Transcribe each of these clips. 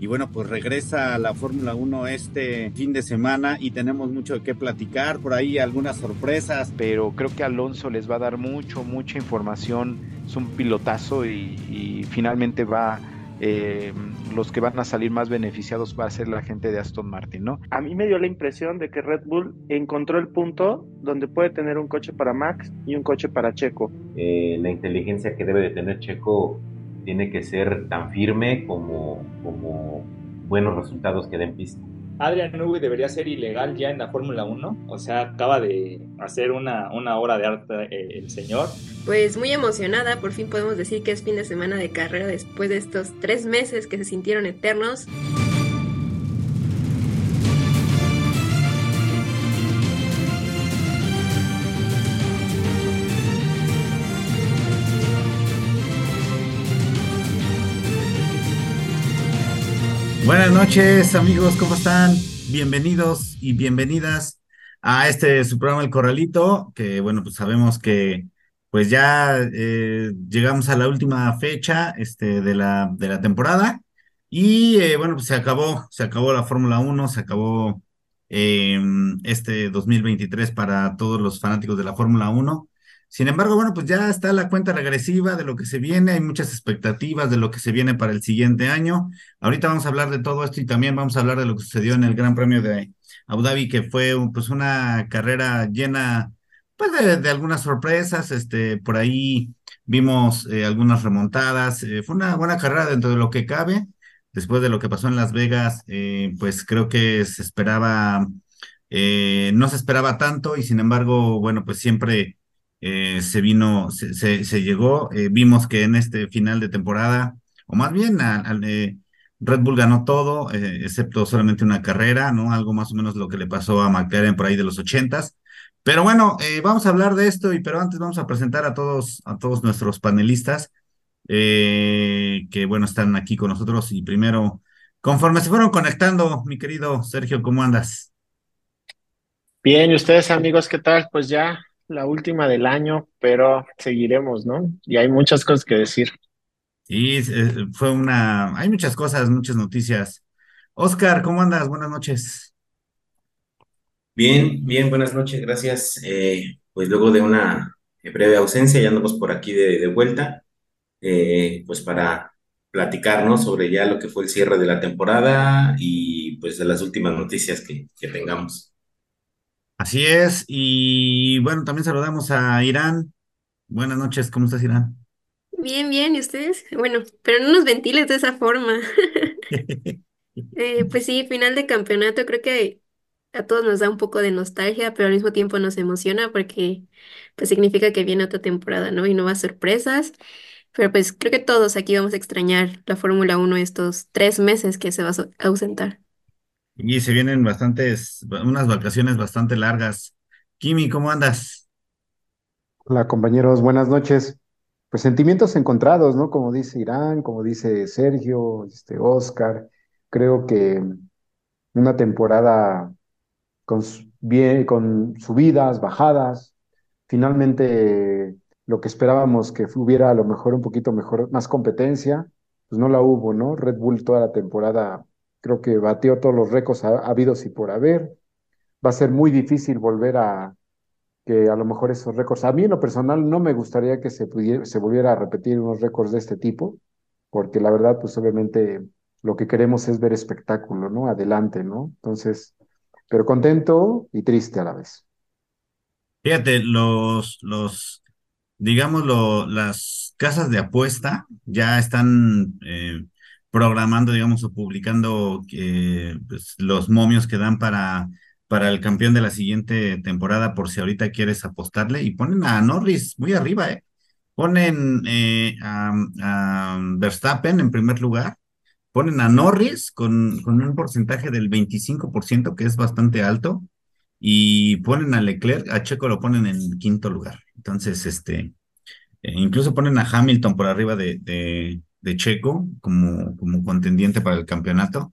Y bueno, pues regresa a la Fórmula 1 este fin de semana y tenemos mucho de qué platicar, por ahí algunas sorpresas. Pero creo que Alonso les va a dar mucho, mucha información, es un pilotazo y, finalmente va... Eh, los que van a salir más beneficiados va a ser la gente de Aston Martin, ¿no? A mí me dio la impresión de que Red Bull encontró el punto donde puede tener un coche para Max y un coche para Checo. Eh, la inteligencia que debe de tener Checo tiene que ser tan firme como, como buenos resultados que den pista. Adrian Newey debería ser ilegal ya en la Fórmula 1. O sea, acaba de hacer una, una obra de arte eh, el señor. Pues muy emocionada, por fin podemos decir que es fin de semana de carrera después de estos tres meses que se sintieron eternos. Buenas noches amigos, ¿cómo están? Bienvenidos y bienvenidas a este su programa El Corralito, que bueno, pues sabemos que pues ya eh, llegamos a la última fecha este, de, la, de la temporada y eh, bueno, pues se acabó, se acabó la Fórmula 1, se acabó em, este 2023 para todos los fanáticos de la Fórmula 1. Sin embargo, bueno, pues ya está la cuenta regresiva de lo que se viene, hay muchas expectativas de lo que se viene para el siguiente año. Ahorita vamos a hablar de todo esto y también vamos a hablar de lo que sucedió en el Gran Premio de Abu Dhabi, que fue pues una carrera llena pues de, algunas sorpresas, este, por ahí vimos eh, algunas remontadas, eh, fue una buena carrera dentro de lo que cabe. Después de lo que pasó en Las Vegas, eh, pues creo que se esperaba, no se esperaba tanto y sin embargo, bueno, pues siempre eh, se vino, se, se, llegó, eh, vimos que en este final de temporada, o más bien eh, Red Bull ganó todo, excepto solamente una carrera, ¿no? Algo más o menos lo que le pasó a McLaren por ahí de los ochentas. Pero bueno, vamos a hablar de esto, y pero antes vamos a presentar a todos, a todos nuestros panelistas que bueno, están aquí con nosotros. Y primero, conforme se fueron conectando, mi querido Sergio, ¿cómo andas? Bien, ¿y ustedes amigos qué tal? Pues ya la última del año, pero seguiremos, ¿no? Y hay muchas cosas que decir. Sí, fue una, hay muchas cosas, muchas noticias. Oscar, ¿cómo andas? Buenas noches. Bien, bien, buenas noches, gracias. Eh, pues luego de una breve ausencia, ya andamos por aquí de, vuelta, eh, pues para platicarnos sobre ya lo que fue el cierre de la temporada y pues de las últimas noticias que, que tengamos. Así es, y bueno, también saludamos a Irán. Buenas noches, ¿cómo estás, Irán? Bien, bien, ¿y ustedes? Bueno, pero no nos ventiles de esa forma. Eh, pues sí, final de campeonato, creo que a todos nos da un poco de nostalgia, pero al mismo tiempo nos emociona porque pues significa que viene otra temporada, ¿no? Y nuevas sorpresas. Pero pues creo que todos aquí vamos a extrañar la Fórmula 1 estos tres meses que se va a ausentar. Y se vienen bastantes, unas vacaciones bastante largas. Kimi, ¿cómo andas? Hola compañeros, buenas noches. Pues sentimientos encontrados, ¿no? Como dice Irán, como dice Sergio, este Oscar. Creo que una temporada con, bien, con subidas, bajadas. Finalmente, lo que esperábamos que hubiera a lo mejor un poquito mejor, más competencia, pues no la hubo, ¿no? Red Bull toda la temporada Creo que batió todos los récords habidos y por haber. Va a ser muy difícil volver a que a lo mejor esos récords. A mí en lo personal no me gustaría que se, pudiera, se volviera a repetir unos récords de este tipo, porque la verdad, pues obviamente lo que queremos es ver espectáculo, ¿no? Adelante, ¿no? Entonces, pero contento y triste a la vez. Fíjate, los, los, digamos, las casas de apuesta ya están eh, programando, digamos, o publicando pues, los momios que dan para, para el campeón de la siguiente temporada, por si ahorita quieres apostarle, y ponen a Norris muy arriba, ¿eh? Ponen eh, a, Verstappen en primer lugar, ponen a Norris con, con un porcentaje del 25%, que es bastante alto, y ponen a Leclerc, a Checo lo ponen en quinto lugar. Entonces, este, eh, incluso ponen a Hamilton por arriba de, de Checo como, como contendiente para el campeonato.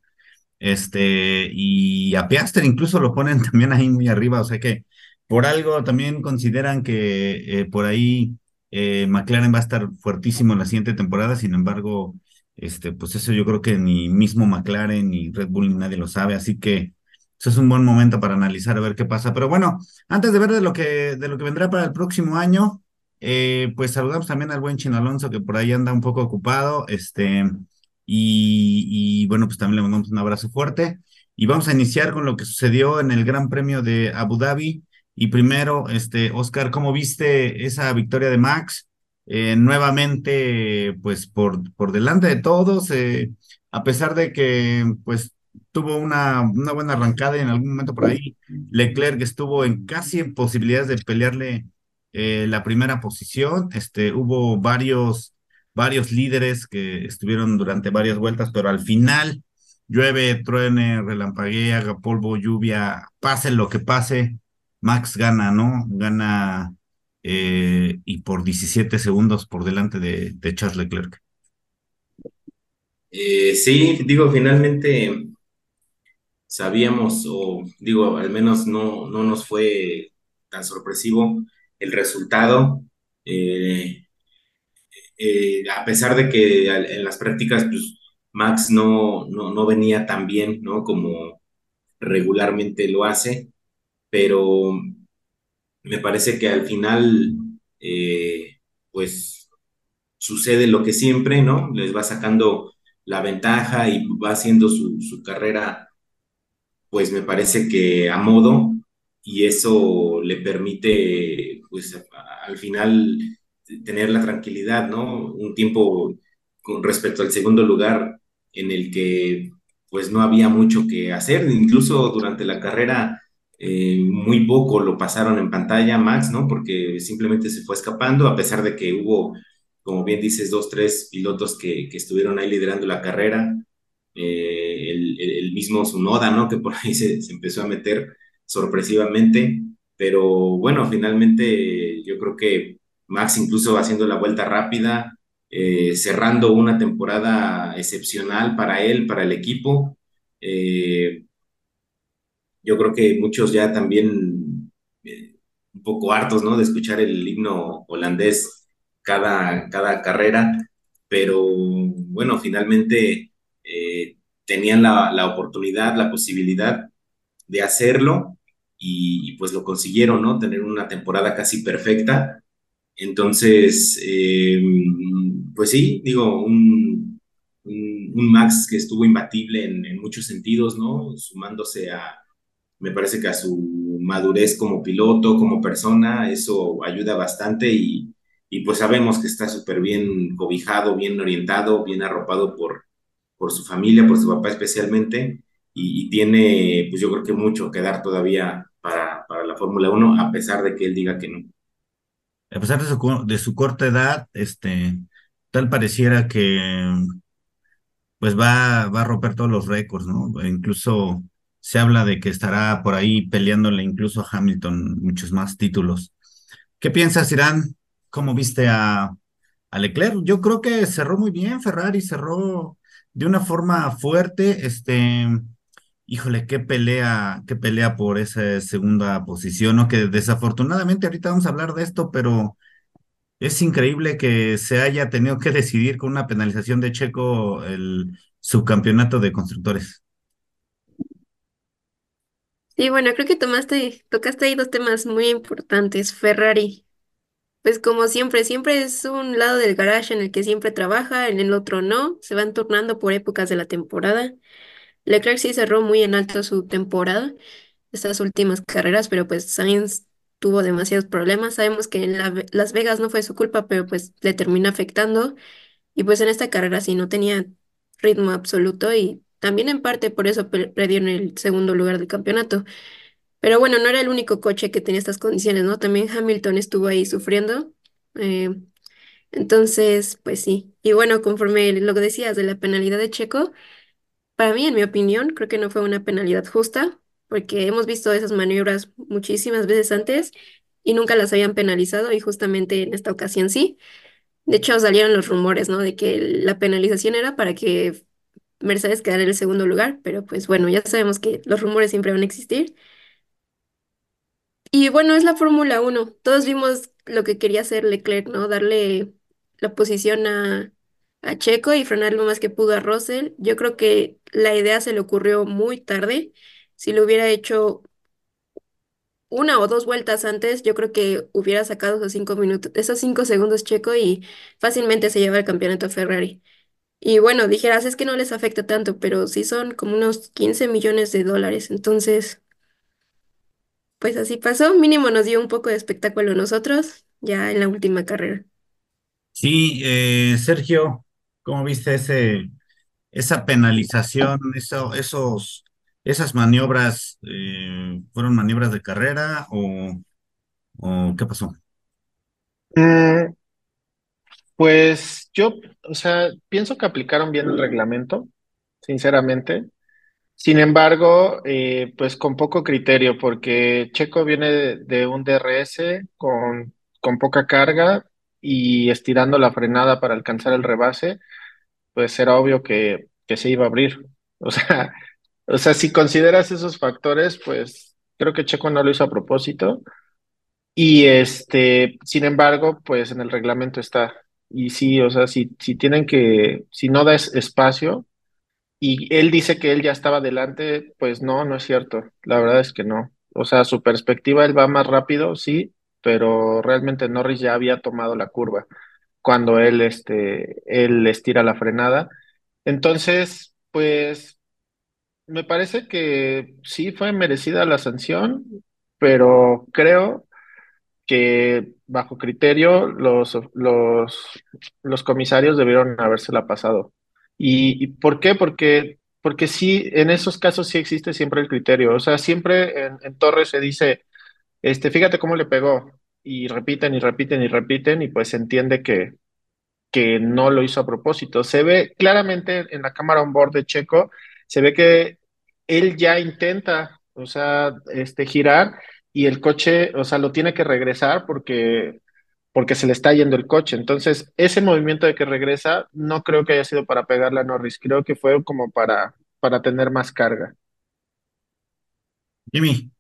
Este, y a Piastri incluso lo ponen también ahí muy arriba, o sea que por algo también consideran que eh, por ahí eh, McLaren va a estar fuertísimo en la siguiente temporada, sin embargo, este, pues eso yo creo que ni mismo McLaren ni Red Bull ni nadie lo sabe, así que eso es un buen momento para analizar a ver qué pasa. Pero bueno, antes de ver de lo que, de lo que vendrá para el próximo año, eh, pues saludamos también al buen Chino Alonso que por ahí anda un poco ocupado, este, y, bueno, pues también le mandamos un abrazo fuerte. Y vamos a iniciar con lo que sucedió en el Gran Premio de Abu Dhabi. Y primero, este, Oscar, ¿cómo viste esa victoria de Max? Eh, nuevamente, pues por, por delante de todos, eh, a pesar de que pues tuvo una, una buena arrancada en algún momento por ahí Leclerc estuvo en casi en posibilidades de pelearle eh, la primera posición. Este, hubo varios, varios líderes que estuvieron durante varias vueltas, pero al final llueve, truene, relampaguea, haga polvo, lluvia, pase lo que pase, Max gana, ¿no? Gana eh, y por 17 segundos por delante de, Charles Leclerc. Eh, sí, digo, finalmente sabíamos, o digo, al menos no, no nos fue tan sorpresivo el resultado. Eh, eh, a pesar de que en las prácticas, pues, Max no, no, no venía tan bien, ¿no? Como regularmente lo hace, pero me parece que al final, eh, pues, sucede lo que siempre, ¿no? Les va sacando la ventaja y va haciendo su, su carrera pues me parece que a modo y eso le permite, pues al final tener la tranquilidad, ¿no? Un tiempo con respecto al segundo lugar en el que pues no había mucho que hacer, incluso durante la carrera eh, muy poco lo pasaron en pantalla Max, ¿no? Porque simplemente se fue escapando, a pesar de que hubo, como bien dices, dos, tres pilotos que, que estuvieron ahí liderando la carrera eh, el, el, mismo Sunoda, ¿no? Que por ahí se, empezó a meter sorpresivamente, pero bueno, finalmente yo creo que Max incluso haciendo la vuelta rápida, eh, cerrando una temporada excepcional para él, para el equipo. Eh, yo creo que muchos ya también eh, un poco hartos, ¿no? De escuchar el himno holandés cada, cada carrera, pero bueno, finalmente tenían la, la, oportunidad, la posibilidad de hacerlo y, pues lo consiguieron, ¿no? Tener una temporada casi perfecta. Entonces, eh, pues sí, digo, un, un, un, Max que estuvo imbatible en, en, muchos sentidos, ¿no? Sumándose a, me parece que a su madurez como piloto, como persona, eso ayuda bastante y, y pues sabemos que está súper bien cobijado, bien orientado, bien arropado por, por su familia, por su papá especialmente, y, tiene, pues yo creo que mucho que dar todavía para, para la Fórmula 1, a pesar de que él diga que no. A pesar de su, de su corta edad, este, tal pareciera que pues va, va a romper todos los récords, ¿no? Incluso se habla de que estará por ahí peleándole incluso a Hamilton muchos más títulos. ¿Qué piensas, Irán? ¿Cómo viste a, a Leclerc? Yo creo que cerró muy bien, Ferrari cerró de una forma fuerte, este, híjole, qué pelea, qué pelea por esa segunda posición, ¿no? Que desafortunadamente ahorita vamos a hablar de esto, pero es increíble que se haya tenido que decidir con una penalización de Checo el subcampeonato de constructores. Sí, bueno, creo que tomaste, tocaste ahí dos temas muy importantes. Ferrari, pues como siempre, siempre es un lado del garage en el que siempre trabaja, en el otro no, se van turnando por épocas de la temporada. Leclerc sí cerró muy en alto su temporada, estas últimas carreras, pero pues Sainz tuvo demasiados problemas. Sabemos que en la, Las Vegas no fue su culpa, pero pues le termina afectando. Y pues en esta carrera sí no tenía ritmo absoluto y también en parte por eso perdió en el segundo lugar del campeonato. Pero bueno, no era el único coche que tenía estas condiciones, ¿no? También Hamilton estuvo ahí sufriendo. Eh, entonces, pues sí. Y bueno, conforme lo que decías de la penalidad de Checo, para mí, en mi opinión, creo que no fue una penalidad justa, porque hemos visto esas maniobras muchísimas veces antes y nunca las habían penalizado y justamente en esta ocasión sí. De hecho, salieron los rumores, ¿no? De que la penalización era para que Mercedes quedara en el segundo lugar, pero pues bueno, ya sabemos que los rumores siempre van a existir. Y bueno, es la Fórmula 1. Todos vimos lo que quería hacer Leclerc, ¿no? Darle la posición a, a Checo y frenar lo más que pudo a Russell. Yo creo que la idea se le ocurrió muy tarde. Si lo hubiera hecho una o dos vueltas antes, yo creo que hubiera sacado esos cinco minutos, esos cinco segundos Checo y fácilmente se lleva el campeonato Ferrari. Y bueno, dijeras, es que no les afecta tanto, pero sí son como unos 15 millones de dólares. Entonces, pues así pasó. Mínimo nos dio un poco de espectáculo a nosotros ya en la última carrera. Sí, eh, Sergio, ¿cómo viste ese, esa penalización, eso, esos, esas maniobras, eh, fueron maniobras de carrera o, o qué pasó? Mm, pues yo, o sea, pienso que aplicaron bien el reglamento, sinceramente. Sin embargo, eh, pues con poco criterio, porque Checo viene de, de un DRS con, con poca carga y estirando la frenada para alcanzar el rebase, pues era obvio que, que se iba a abrir. O sea, o sea, si consideras esos factores, pues creo que Checo no lo hizo a propósito. Y este, sin embargo, pues en el reglamento está. Y sí, o sea, si, si tienen que, si no das espacio y él dice que él ya estaba adelante, pues no, no es cierto. La verdad es que no. O sea, su perspectiva, él va más rápido, sí, pero realmente Norris ya había tomado la curva cuando él, este, él estira la frenada. Entonces, pues me parece que sí fue merecida la sanción, pero creo que bajo criterio los, los, los comisarios debieron habérsela pasado. ¿Y, por qué? Porque, porque sí, en esos casos sí existe siempre el criterio. O sea, siempre en, en Torres se dice, este, fíjate cómo le pegó. Y repiten y repiten y repiten y pues entiende que, que no lo hizo a propósito. Se ve claramente en la cámara on board de Checo, se ve que él ya intenta, o sea, este, girar y el coche, o sea, lo tiene que regresar porque, porque se le está yendo el coche. Entonces, ese movimiento de que regresa, no creo que haya sido para pegarle a Norris, creo que fue como para, para tener más carga. Jimmy,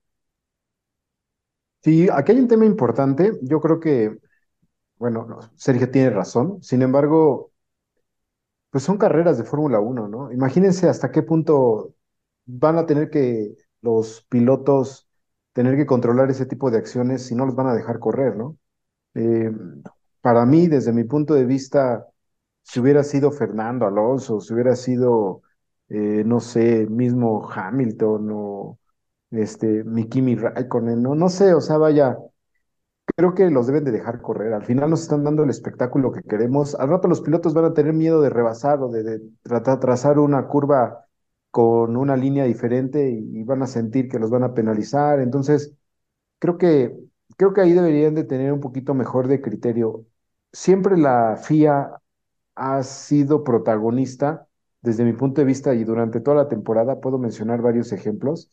Sí, aquí hay un tema importante. Yo creo que, bueno, no, Sergio tiene razón. Sin embargo, pues son carreras de Fórmula Uno, ¿no? Imagínense hasta qué punto van a tener que los pilotos tener que controlar ese tipo de acciones si no los van a dejar correr, ¿no? Eh, para mí, desde mi punto de vista, si hubiera sido Fernando Alonso, si hubiera sido, eh, no sé, mismo Hamilton o este, mi Raikkonen, no, no sé, o sea, vaya, creo que los deben de dejar correr. Al final nos están dando el espectáculo que queremos. Al rato los pilotos van a tener miedo de rebasar o de, de tratar trazar una curva con una línea diferente y, y van a sentir que los van a penalizar. Entonces, creo que, creo que ahí deberían de tener un poquito mejor de criterio. Siempre la FIA ha sido protagonista desde mi punto de vista y durante toda la temporada puedo mencionar varios ejemplos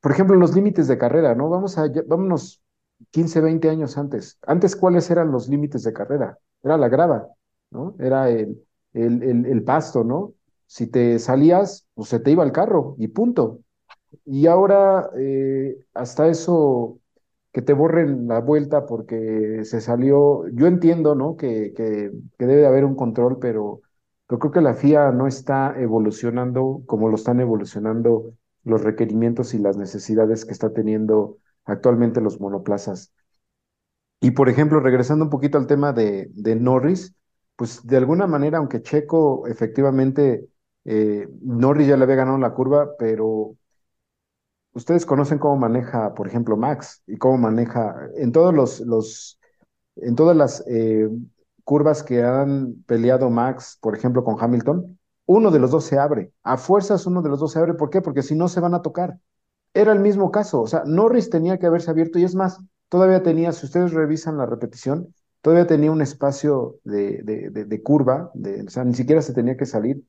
por ejemplo, los límites de carrera, ¿no? Vamos a, vámonos 15, 20 años antes. Antes, ¿cuáles eran los límites de carrera? Era la grava, ¿no? Era el, el, el, pasto, ¿no? Si te salías, pues se te iba el carro y punto. Y ahora, eh, hasta eso, que te borren la vuelta porque se salió, yo entiendo, ¿no? Que, que, debe de haber un control, pero, pero creo que la FIA no está evolucionando como lo están evolucionando los requerimientos y las necesidades que está teniendo actualmente los monoplazas. Y por ejemplo, regresando un poquito al tema de, de Norris, pues de alguna manera, aunque Checo efectivamente, eh, Norris ya le había ganado la curva, pero ustedes conocen cómo maneja, por ejemplo, Max y cómo maneja en todos los, en todas las eh, curvas que han peleado Max, por ejemplo, con Hamilton, uno de los dos se abre. A fuerzas uno de los dos se abre. ¿Por qué? Porque si no se van a tocar. Era el mismo caso. O sea, Norris tenía que haberse abierto y es más, todavía tenía, si ustedes revisan la repetición, todavía tenía un espacio de, de, de, de curva, o sea, ni siquiera se tenía que salir.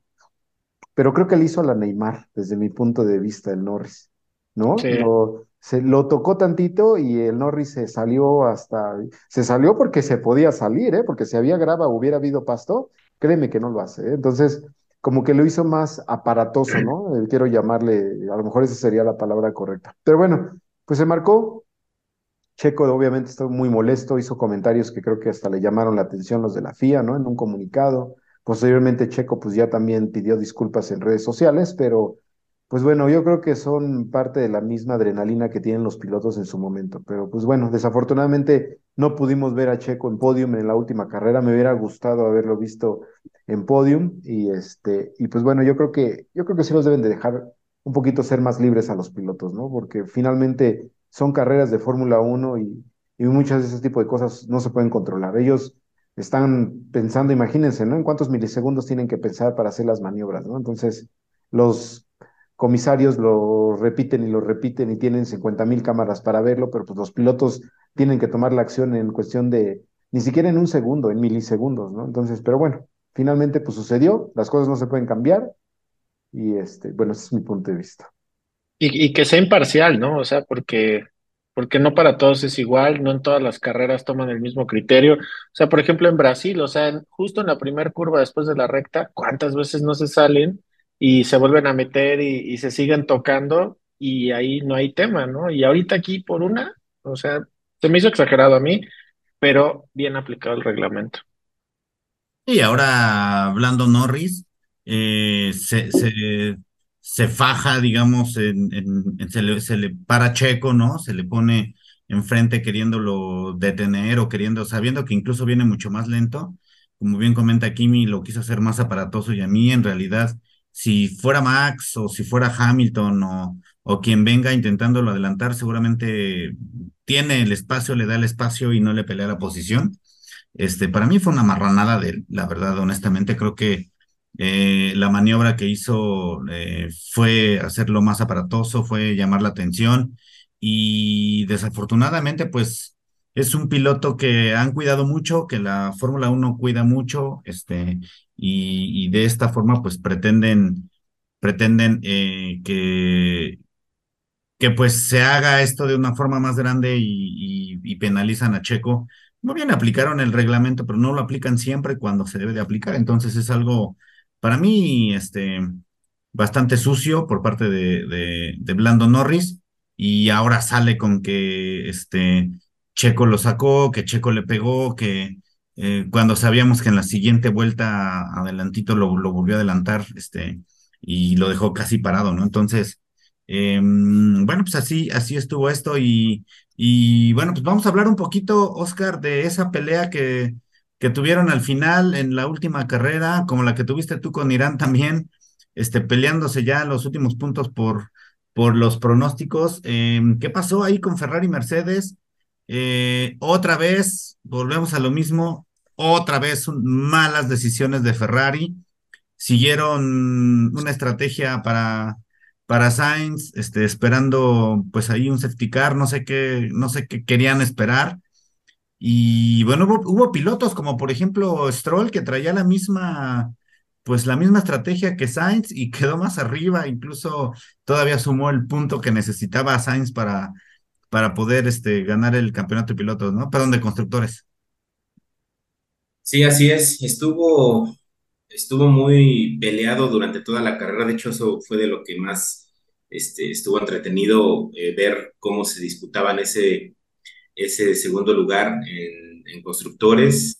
Pero creo que le hizo a la Neymar, desde mi punto de vista, el Norris, ¿no? Sí. Lo, se lo tocó tantito y el Norris se salió hasta, se salió porque se podía salir, ¿eh? Porque si había grava, hubiera habido pasto, créeme que no lo hace, ¿eh? Entonces, como que lo hizo más aparatoso, ¿no? Eh, quiero llamarle, a lo mejor esa sería la palabra correcta. Pero bueno, pues se marcó. Checo obviamente está muy molesto, hizo comentarios que creo que hasta le llamaron la atención los de la FIA, ¿no? En un comunicado. Posteriormente Checo pues ya también pidió disculpas en redes sociales, pero pues bueno, yo creo que son parte de la misma adrenalina que tienen los pilotos en su momento. Pero pues bueno, desafortunadamente no pudimos ver a Checo en podium en la última carrera. Me hubiera gustado haberlo visto en podium y este y pues bueno, yo creo que yo creo que sí los deben de dejar un poquito ser más libres a los pilotos, ¿no? Porque finalmente son carreras de Fórmula 1 y, y muchas de ese tipo de cosas no se pueden controlar. Ellos están pensando, imagínense, ¿no? En cuántos milisegundos tienen que pensar para hacer las maniobras, ¿no? Entonces, los comisarios lo repiten y lo repiten y tienen 50 mil cámaras para verlo, pero pues los pilotos tienen que tomar la acción en cuestión de, ni siquiera en un segundo, en milisegundos, ¿no? Entonces, pero bueno, finalmente pues sucedió, las cosas no se pueden cambiar y este, bueno, ese es mi punto de vista. Y, que sea imparcial, ¿no? O sea, porque, porque no para todos es igual, no en todas las carreras toman el mismo criterio. O sea, por ejemplo, en Brasil, o sea, justo en la primera curva después de la recta, ¿cuántas veces no se salen? y se vuelven a meter y, y, se siguen tocando y ahí no hay tema, ¿no? Y ahorita aquí por una, o sea, se me hizo exagerado a mí, pero bien aplicado el reglamento. Y ahora hablando Norris, eh, se, se, se, faja, digamos, en se, le, se, le, para Checo, ¿no? Se le pone enfrente queriéndolo detener o queriendo, sabiendo que incluso viene mucho más lento. Como bien comenta Kimi, lo quiso hacer más aparatoso y a mí en realidad si fuera Max o si fuera Hamilton o, o quien venga intentándolo adelantar, seguramente tiene el espacio, le da el espacio y no le pelea la posición. Este, para mí fue una marranada de, la verdad, honestamente, creo que eh, la maniobra que hizo eh, fue hacerlo más aparatoso, fue llamar la atención y desafortunadamente, pues es un piloto que han cuidado mucho, que la Fórmula 1 cuida mucho, este, y, de esta forma, pues pretenden, pretenden eh, que, que pues se haga esto de una forma más grande y, penalizan a Checo. Muy bien aplicaron el reglamento, pero no lo aplican siempre cuando se debe de aplicar. Entonces es algo, para mí, este, bastante sucio por parte de, de, Blando Norris. Y ahora sale con que este Checo lo sacó, que Checo le pegó, que eh, cuando sabíamos que en la siguiente vuelta adelantito lo, volvió a adelantar, este, y lo dejó casi parado, ¿no? Entonces, eh, bueno, pues así, así estuvo esto y, y bueno, pues vamos a hablar un poquito, Oscar, de esa pelea que, que tuvieron al final en la última carrera, como la que tuviste tú con Irán también, este, peleándose ya los últimos puntos por, por los pronósticos. Eh, ¿Qué pasó ahí con Ferrari y Mercedes? Eh, otra vez, volvemos a lo mismo, otra vez malas decisiones de Ferrari. Siguieron una estrategia para, para Sainz, este, esperando pues ahí un safety car, no sé qué, no sé qué querían esperar. Y bueno, hubo, pilotos como por ejemplo Stroll que traía la misma, pues la misma estrategia que Sainz y quedó más arriba, incluso todavía sumó el punto que necesitaba Sainz para, para poder este, ganar el campeonato de pilotos, ¿no? Perdón, de constructores. Sí, así es. Estuvo, estuvo muy peleado durante toda la carrera. De hecho, eso fue de lo que más este, estuvo entretenido eh, ver cómo se disputaban ese, ese segundo lugar en, constructores.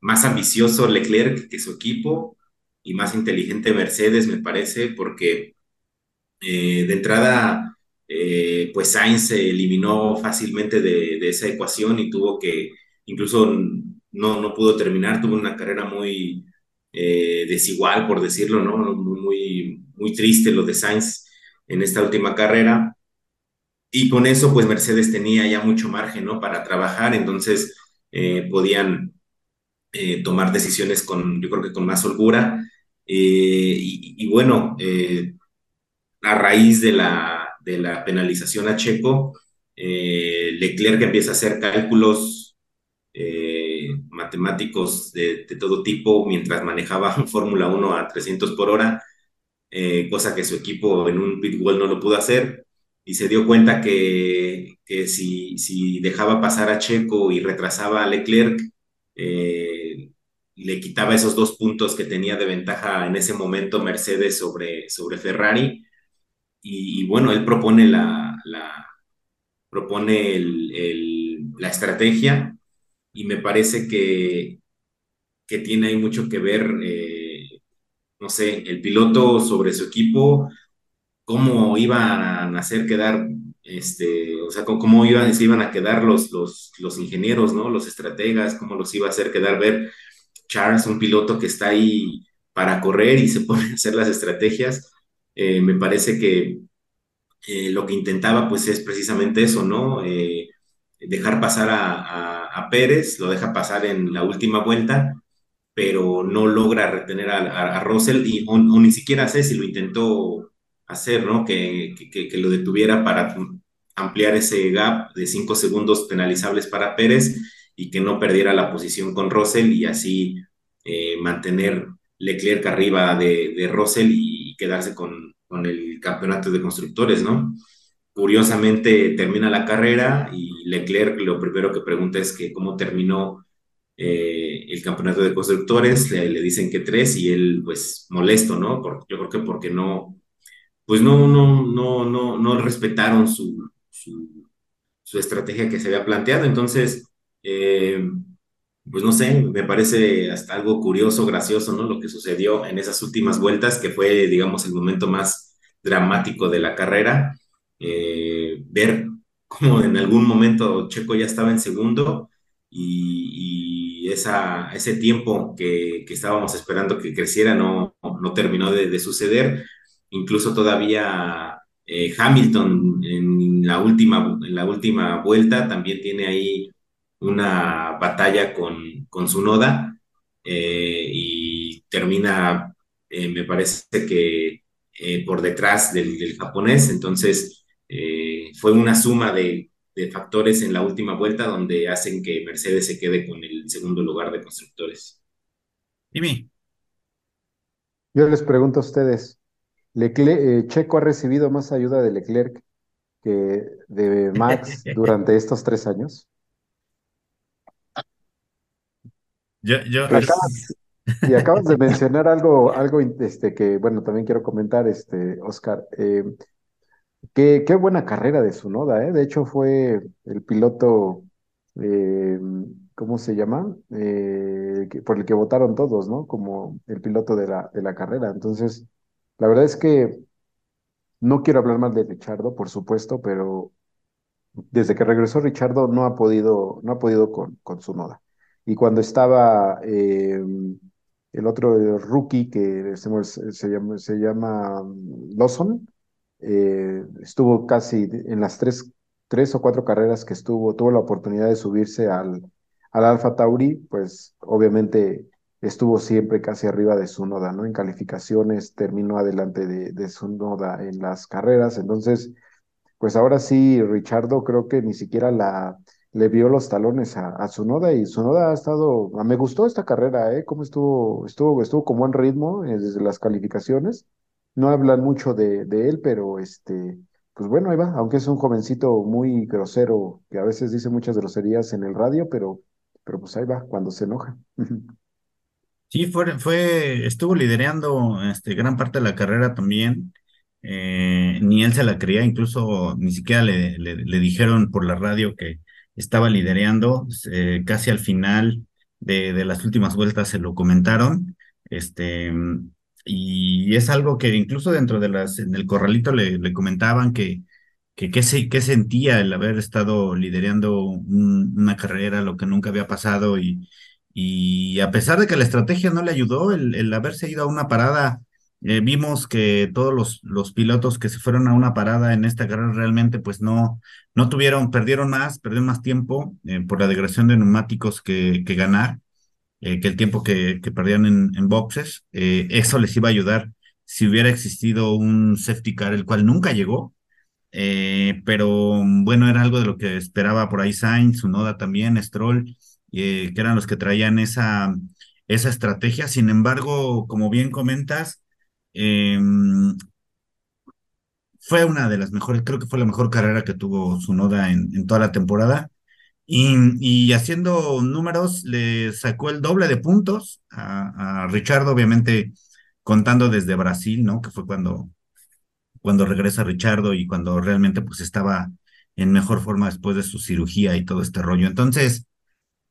Más ambicioso Leclerc que su equipo y más inteligente Mercedes, me parece, porque eh, de entrada eh, pues Sainz se eliminó fácilmente de, de, esa ecuación y tuvo que, incluso no, no pudo terminar, tuvo una carrera muy eh, desigual, por decirlo, ¿no? Muy, muy triste lo de Sainz en esta última carrera. Y con eso, pues Mercedes tenía ya mucho margen, ¿no? Para trabajar, entonces eh, podían eh, tomar decisiones con, yo creo que con más holgura. Y, y, bueno, a raíz de la de la penalización a Checo, Leclerc empieza a hacer cálculos matemáticos de, todo tipo mientras manejaba Fórmula 1 a 300 por hora, eh, cosa que su equipo en un pit wall no lo pudo hacer, y se dio cuenta que, que si, si, dejaba pasar a Checo y retrasaba a Leclerc, eh, le quitaba esos dos puntos que tenía de ventaja en ese momento Mercedes sobre, sobre Ferrari. Y, bueno, él propone la, propone la estrategia y me parece que, que tiene ahí mucho que ver eh, no sé, el piloto sobre su equipo, cómo iban a hacer quedar, este, o sea, cómo iban, se iban a quedar los, los, los ingenieros, ¿no? Los estrategas, cómo los iba a hacer quedar ver Charles, un piloto que está ahí para correr y se pone hacer las estrategias. Eh, me parece que eh, lo que intentaba pues es precisamente eso, ¿no? Eh, dejar pasar a, a, Pérez, lo deja pasar en la última vuelta, pero no logra retener a, a Russell y, o, ni siquiera sé si lo intentó hacer, ¿no? Que, que, lo detuviera para ampliar ese gap de cinco segundos penalizables para Pérez y que no perdiera la posición con Russell y así eh, mantener Leclerc arriba de, de Russell y, quedarse con, con, el campeonato de constructores, ¿no? Curiosamente termina la carrera y Leclerc lo primero que pregunta es que cómo terminó eh, el campeonato de constructores, le, dicen que tres y él pues molesto, ¿no? Porque, yo creo que porque no, pues no, no, no, no, no respetaron su, su, su estrategia que se había planteado, entonces eh, pues no sé, me parece hasta algo curioso, gracioso, ¿no? Lo que sucedió en esas últimas vueltas, que fue, digamos, el momento más dramático de la carrera. Eh, ver cómo en algún momento Checo ya estaba en segundo y, esa, ese tiempo que, que, estábamos esperando que creciera no, no terminó de, de suceder. Incluso todavía eh, Hamilton en la, última, en la última vuelta también tiene ahí una batalla con, con su noda eh, y termina, me parece que por detrás del, del, japonés, entonces eh, fue una suma de, de, factores en la última vuelta donde hacen que Mercedes se quede con el segundo lugar de constructores. Dime. Yo les pregunto a ustedes, Leclerc, Checo ha recibido más ayuda de Leclerc que de Max durante estos tres años. Yo, yo, acabas, y acabas de mencionar algo, algo este, que, bueno, también quiero comentar, este, Oscar. Eh, qué, qué, buena carrera de Sunoda, ¿eh? De hecho, fue el piloto, eh, ¿cómo se llama? Eh, por el que votaron todos, ¿no? Como el piloto de la, de la carrera. Entonces, la verdad es que no quiero hablar mal de Richardo, por supuesto, pero desde que regresó Richardo no ha podido, no ha podido con, con Sunoda. Y cuando estaba eh, el otro rookie que se, se llama, se llama mm, Lawson, eh, estuvo casi en las tres, tres o cuatro carreras que estuvo, tuvo la oportunidad de subirse al, al Alfa Tauri, pues obviamente estuvo siempre casi arriba de su noda, ¿no? En calificaciones terminó adelante de, de su noda en las carreras, entonces, pues ahora sí, Richardo creo que ni siquiera la le vio los talones a, a Zunoda y Zunoda ha estado, me gustó esta carrera, ¿eh? Cómo estuvo, estuvo, estuvo con buen ritmo eh, desde las calificaciones. No hablan mucho de, él, pero este, pues bueno, ahí va, aunque es un jovencito muy grosero, que a veces dice muchas groserías en el radio, pero, pero pues ahí va, cuando se enoja. Sí, fue, fue, estuvo liderando este, gran parte de la carrera también. Eh, ni él se la creía, incluso ni siquiera le, le, dijeron por la radio que, estaba liderando, eh, casi al final de, de, las últimas vueltas se lo comentaron, este, y es algo que incluso dentro de las, en el corralito le, le comentaban que, que sentía el haber estado liderando un, una carrera, lo que nunca había pasado, y, y a pesar de que la estrategia no le ayudó, el, el haberse ido a una parada eh, vimos que todos los, los, pilotos que se fueron a una parada en esta carrera realmente pues no, no tuvieron, perdieron más, perdieron más tiempo eh, por la degradación de neumáticos que, que ganar, eh, que el tiempo que, que perdían en, en boxes. Eh, eso les iba a ayudar si hubiera existido un safety car, el cual nunca llegó. pero bueno, era algo de lo que esperaba por ahí Sainz, Sunoda también, Stroll, que eran los que traían esa, esa estrategia. Sin embargo, como bien comentas, eh, fue una de las mejores, creo que fue la mejor carrera que tuvo Sunoda en, en toda la temporada. Y, haciendo números, le sacó el doble de puntos a, a obviamente contando desde Brasil, ¿no? Que fue cuando, cuando regresa Richardo y cuando realmente pues estaba en mejor forma después de su cirugía y todo este rollo. Entonces,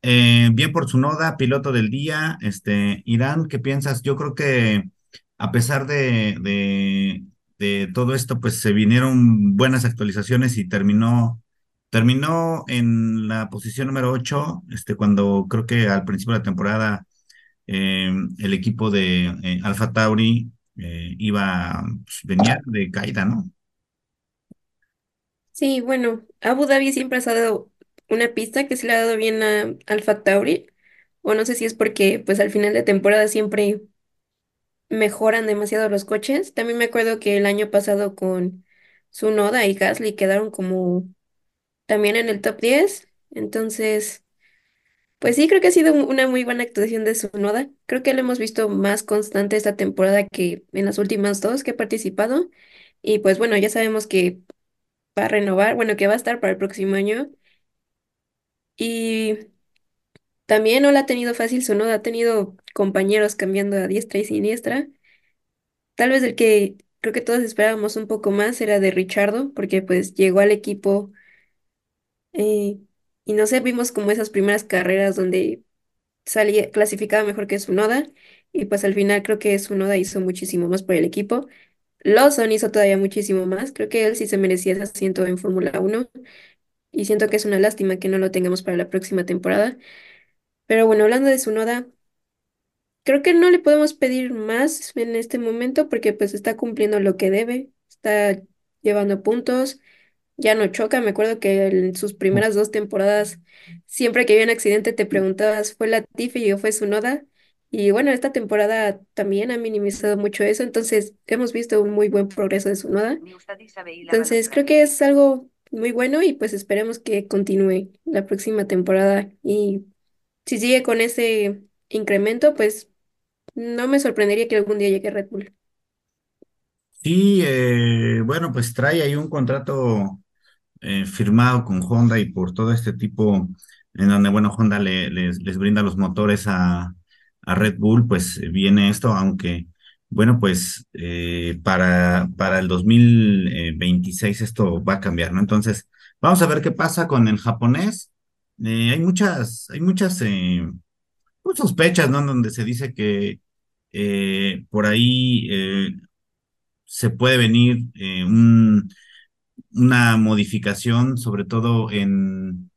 eh, bien por su noda, piloto del día, este, Irán, ¿qué piensas? Yo creo que a pesar de, de, de todo esto, pues se vinieron buenas actualizaciones y terminó, terminó en la posición número 8, este, cuando creo que al principio de la temporada eh, el equipo de eh, Alfa Tauri eh, iba, pues, venía de caída, ¿no? Sí, bueno, Abu Dhabi siempre ha dado una pista que se le ha dado bien a Alfa Tauri, o no sé si es porque pues al final de temporada siempre mejoran demasiado los coches. También me acuerdo que el año pasado con Tsunoda y Gasly quedaron como también en el top 10. Entonces, pues sí, creo que ha sido una muy buena actuación de Tsunoda. Creo que lo hemos visto más constante esta temporada que en las últimas dos que ha participado. Y pues bueno, ya sabemos que va a renovar, bueno, que va a estar para el próximo año. Y también no la ha tenido fácil Tsunoda, ha tenido compañeros cambiando a diestra y siniestra. Tal vez el que creo que todos esperábamos un poco más era de Richardo, porque pues llegó al equipo eh, y no sé, vimos como esas primeras carreras donde salía, clasificaba mejor que Tsunoda y pues al final creo que Tsunoda hizo muchísimo más por el equipo. Lawson hizo todavía muchísimo más, creo que él sí se merecía ese asiento en Fórmula Uno y siento que es una lástima que no lo tengamos para la próxima temporada. Pero bueno, hablando de Tsunoda, Creo que no le podemos pedir más en este momento porque pues está cumpliendo lo que debe, está llevando puntos, ya no choca. Me acuerdo que en sus primeras dos temporadas, siempre que había un accidente te preguntabas, ¿fue Latifi o fue Tsunoda? Y bueno, esta temporada también ha minimizado mucho eso, entonces hemos visto un muy buen progreso de Tsunoda. Entonces creo que es algo muy bueno y pues esperemos que continúe la próxima temporada y si sigue con ese incremento, pues no me sorprendería que algún día llegue Red Bull. Sí, eh, bueno, pues trae ahí un contrato eh, firmado con Honda y por todo este tipo, en donde, bueno, Honda le, les, brinda los motores a, Red Bull, pues eh, viene esto, aunque, bueno, pues eh, para, para el 2026 esto va a cambiar, ¿no? Entonces, vamos a ver qué pasa con el japonés. Hay muchas, hay muchas pues, sospechas, ¿no? Donde se dice que por ahí se puede venir un- una modificación, sobre todo en,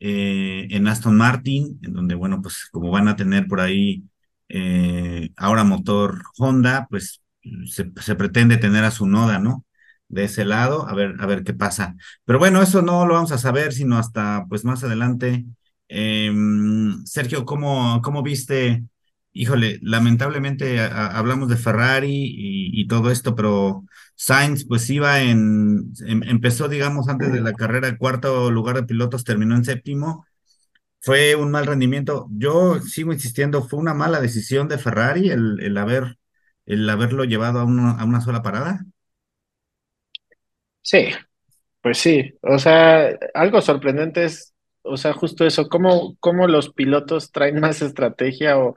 eh, en Aston Martin, en donde, bueno, pues como van a tener por ahí eh, ahora motor Honda, pues se, pretende tener a su noda, ¿no? De ese lado, a ver, a ver qué pasa. Pero bueno, eso no lo vamos a saber, sino hasta pues más adelante. Em, Sergio, ¿cómo, cómo viste? Híjole, lamentablemente hablamos de Ferrari y, todo esto, pero Sainz pues iba en, em- empezó digamos antes de la carrera, cuarto lugar de pilotos, terminó en séptimo. Fue un mal rendimiento. Yo sigo insistiendo, fue una mala decisión de Ferrari el, el haber, el haberlo llevado a una, a una sola parada. Sí, pues sí. O sea, algo sorprendente es, o sea, justo eso, cómo, cómo los pilotos traen más estrategia o,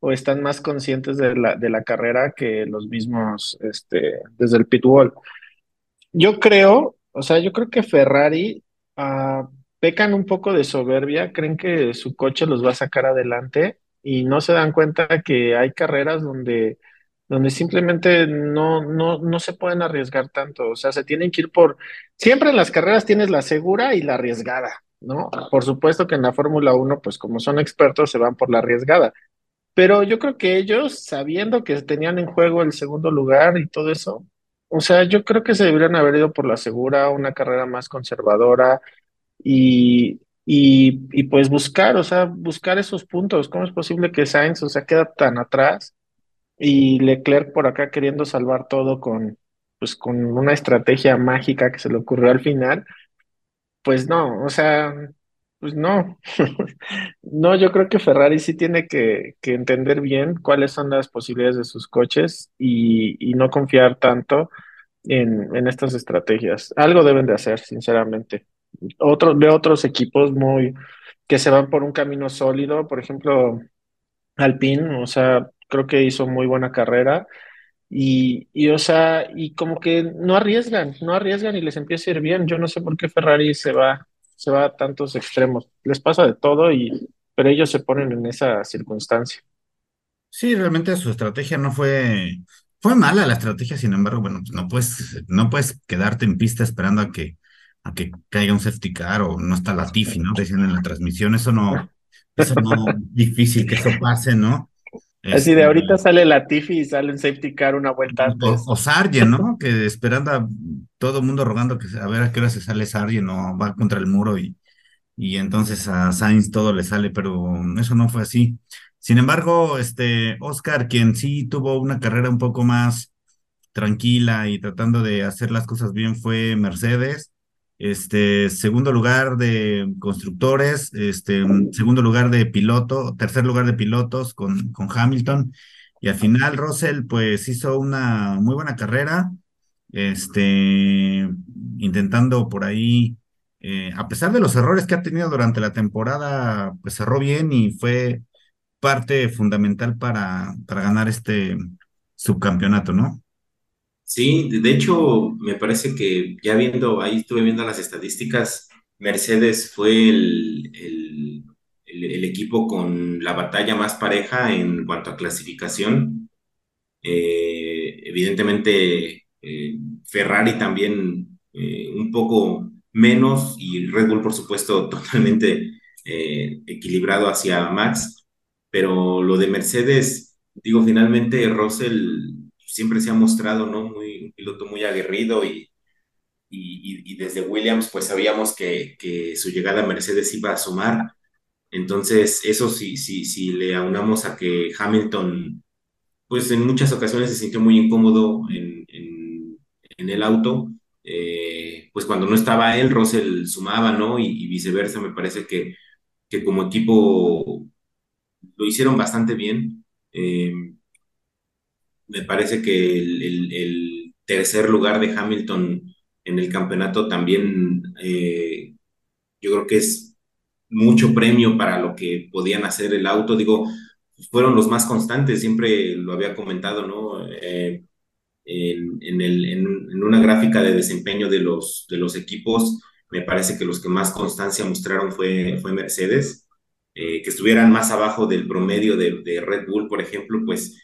o están más conscientes de la, de la carrera que los mismos, este, desde el pit wall. Yo creo, o sea, yo creo que Ferrari ah, pecan un poco de soberbia, creen que su coche los va a sacar adelante y no se dan cuenta que hay carreras donde, donde simplemente no, no, no se pueden arriesgar tanto. O sea, se tienen que ir por... Siempre en las carreras tienes la segura y la arriesgada, ¿no? Por supuesto que en la Fórmula Uno, pues como son expertos, se van por la arriesgada. Pero yo creo que ellos, sabiendo que tenían en juego el segundo lugar y todo eso, o sea, yo creo que se deberían haber ido por la segura, una carrera más conservadora y, y, pues buscar, o sea, buscar esos puntos. ¿Cómo es posible que Sainz, o sea, queda tan atrás y Leclerc por acá queriendo salvar todo con, pues, con una estrategia mágica que se le ocurrió al final? Pues no, o sea, pues no. No, yo creo que Ferrari sí tiene que, entender bien cuáles son las posibilidades de sus coches y, no confiar tanto en, en estas estrategias. Algo deben de hacer, sinceramente. Otro, de otros equipos muy que se van por un camino sólido, por ejemplo, Alpine, o sea, creo que hizo muy buena carrera y, y, o sea, y como que no arriesgan, no arriesgan y les empieza a ir bien. Yo no sé por qué Ferrari se va, se va a tantos extremos. Les pasa de todo y, pero ellos se ponen en esa circunstancia. Sí, realmente su estrategia no fue, fue mala la estrategia, sin embargo, bueno, no puedes, no puedes quedarte en pista esperando a que, a que caiga un safety car o no está la Tiffy, ¿no? Decían en la transmisión, eso no, eso no, difícil que eso pase, ¿no? Así de Este, ahorita sale la Tiffy y sale un safety car una vuelta o, antes. o Sargent, ¿no? Que esperando a todo el mundo rogando que a ver a qué hora se sale Sargent o va contra el muro y, y entonces a Sainz todo le sale, pero eso no fue así. Sin embargo, este Oscar, quien sí tuvo una carrera un poco más tranquila y tratando de hacer las cosas bien fue Mercedes. Este, segundo lugar de constructores, este, segundo lugar de piloto, tercer lugar de pilotos con, con Hamilton. Y al final Russell pues hizo una muy buena carrera, este, intentando por ahí, eh, a pesar de los errores que ha tenido durante la temporada, pues cerró bien y fue parte fundamental para, para ganar este subcampeonato, ¿no? Sí, de hecho, me parece que ya viendo, ahí estuve viendo las estadísticas, Mercedes fue el, el, el- equipo con la batalla más pareja en cuanto a clasificación. Eh, evidentemente, eh, Ferrari también eh, un poco menos y Red Bull, por supuesto, totalmente equilibrado hacia Max, pero lo de Mercedes, digo, finalmente Russell siempre se ha mostrado, ¿no? Aguerrido y, y, desde Williams pues sabíamos que, que su llegada a Mercedes iba a sumar. Entonces, eso sí, sí, sí le aunamos a que Hamilton pues en muchas ocasiones se sintió muy incómodo en, en- el auto. Eh, pues cuando no estaba él, Russell sumaba, ¿no? Y, viceversa, me parece que, que como equipo lo hicieron bastante bien. Eh, me parece que el tercer lugar de Hamilton en el campeonato también, eh, yo creo que es mucho premio para lo que podían hacer el auto. Digo, fueron los más constantes, siempre lo había comentado, ¿no? Eh, en, en una gráfica de desempeño de los, de los equipos, me parece que los que más constancia mostraron fue, fue Mercedes. Eh, que estuvieran más abajo del promedio de, Red Bull, por ejemplo, pues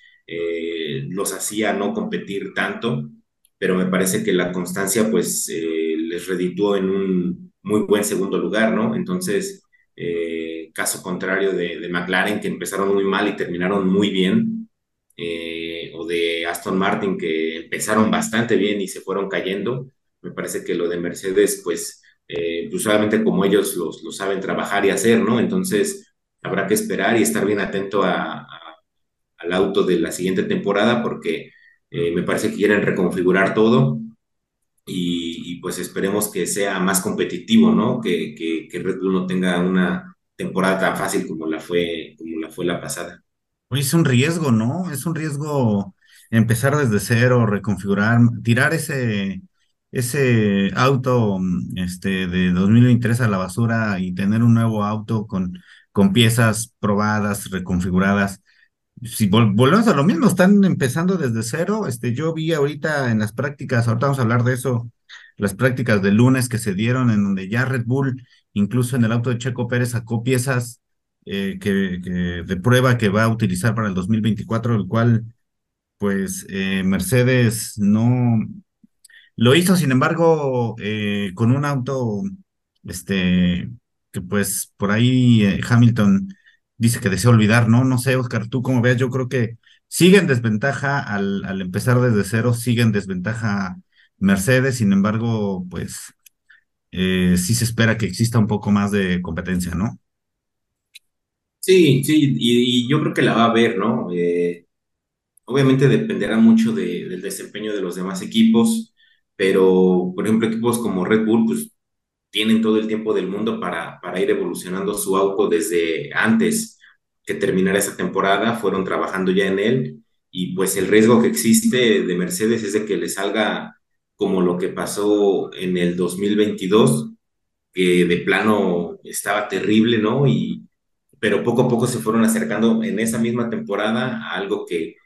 los hacía no competir tanto, pero me parece que la constancia pues eh, les redituó en un muy buen segundo lugar, ¿no? Entonces, eh, caso contrario de, McLaren, que empezaron muy mal y terminaron muy bien, eh, o de Aston Martin que empezaron bastante bien y se fueron cayendo. Me parece que lo de Mercedes, pues, eh, pues solamente como ellos los, lo saben trabajar y hacer, ¿no? Entonces habrá que esperar y estar bien atento a- al auto de la siguiente temporada porque eh, me parece que quieren reconfigurar todo y, pues esperemos que sea más competitivo, ¿no? Que, que, Red Bull no tenga una temporada tan fácil como la fue, como la fue la pasada. Es un riesgo, ¿no? Es un riesgo empezar desde cero, reconfigurar, tirar ese, ese auto este, de 2023 a la basura y tener un nuevo auto con, con piezas probadas, reconfiguradas. Si vol- volvemos a lo mismo, están empezando desde cero. Este, yo vi ahorita en las prácticas, ahorita vamos a hablar de eso, las prácticas del lunes que se dieron, en donde ya Red Bull, incluso en el auto de Checo Pérez, sacó piezas eh, que de prueba que va a utilizar para el 2024, el cual, pues, eh, Mercedes no lo hizo, sin embargo, eh, con un auto, este, que pues por ahí eh, Hamilton dice que desea olvidar, ¿no? No sé, Oscar, tú cómo ves, yo creo que sigue en desventaja al, al empezar desde cero, sigue en desventaja Mercedes, sin embargo, pues eh, sí se espera que exista un poco más de competencia, ¿no? Sí, sí, y, yo creo que la va a ver, ¿no? Eh, obviamente dependerá mucho de- del desempeño de los demás equipos, pero por ejemplo equipos como Red Bull, pues tienen todo el tiempo del mundo para, para ir evolucionando su auto desde antes que terminara esa temporada, fueron trabajando ya en él y pues el riesgo que existe de Mercedes es de que le salga como lo que pasó en el 2022, que de plano estaba terrible, ¿no? Y, pero poco a poco se fueron acercando en esa misma temporada a algo que,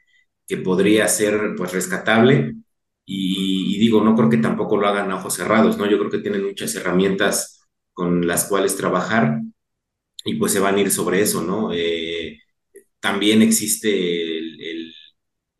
que podría ser pues rescatable y, y digo, no creo que tampoco lo hagan a ojos cerrados, ¿no? Yo creo que tienen muchas herramientas con las cuales trabajar y pues se van a ir sobre eso, ¿no? Eh, también existe el, el-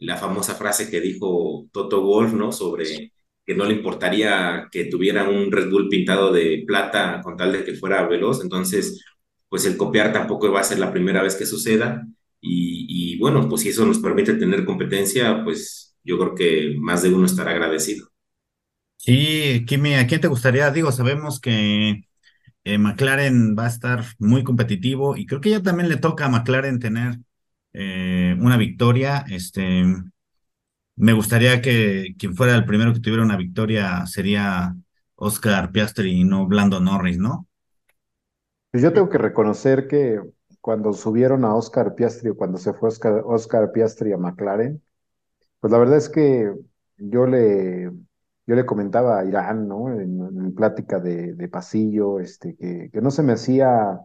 la famosa frase que dijo Toto Wolff, ¿no? Sobre que no le importaría que tuviera un Red Bull pintado de plata con tal de que fuera veloz. Entonces, pues el copiar tampoco va a ser la primera vez que suceda. Y, y bueno, pues si eso nos permite tener competencia, pues yo creo que más de uno estará agradecido. Sí, Kimi, ¿a quién te gustaría? Digo, sabemos que eh, McLaren va a estar muy competitivo y creo que ya también le toca a McLaren tener eh, una victoria. Este, me gustaría que quien fuera el primero que tuviera una victoria sería Oscar Piastri y no Blando Norris, ¿no? Pues yo tengo que reconocer que cuando subieron a Oscar Piastri o cuando se fue Oscar, Oscar Piastri a McLaren, pues la verdad es que yo le, yo le comentaba a Irán, ¿no? En, plática de, de pasillo, este, que, que no se me hacía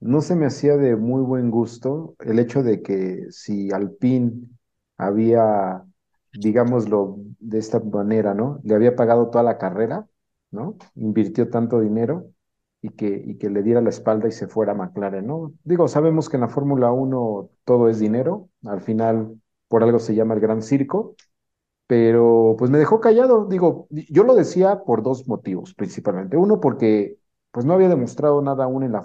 no se me hacía de muy buen gusto el hecho de que si Alpine había, digámoslo de esta manera, ¿no? Le había pagado toda la carrera, ¿no? Invirtió tanto dinero y que, y que le diera la espalda y se fuera a McLaren, ¿no? Digo, sabemos que en la Fórmula 1 todo es dinero, al final por algo se llama el Gran Circo, pero pues me dejó callado. Digo, yo lo decía por dos motivos principalmente. Uno, porque pues no había demostrado nada aún en la,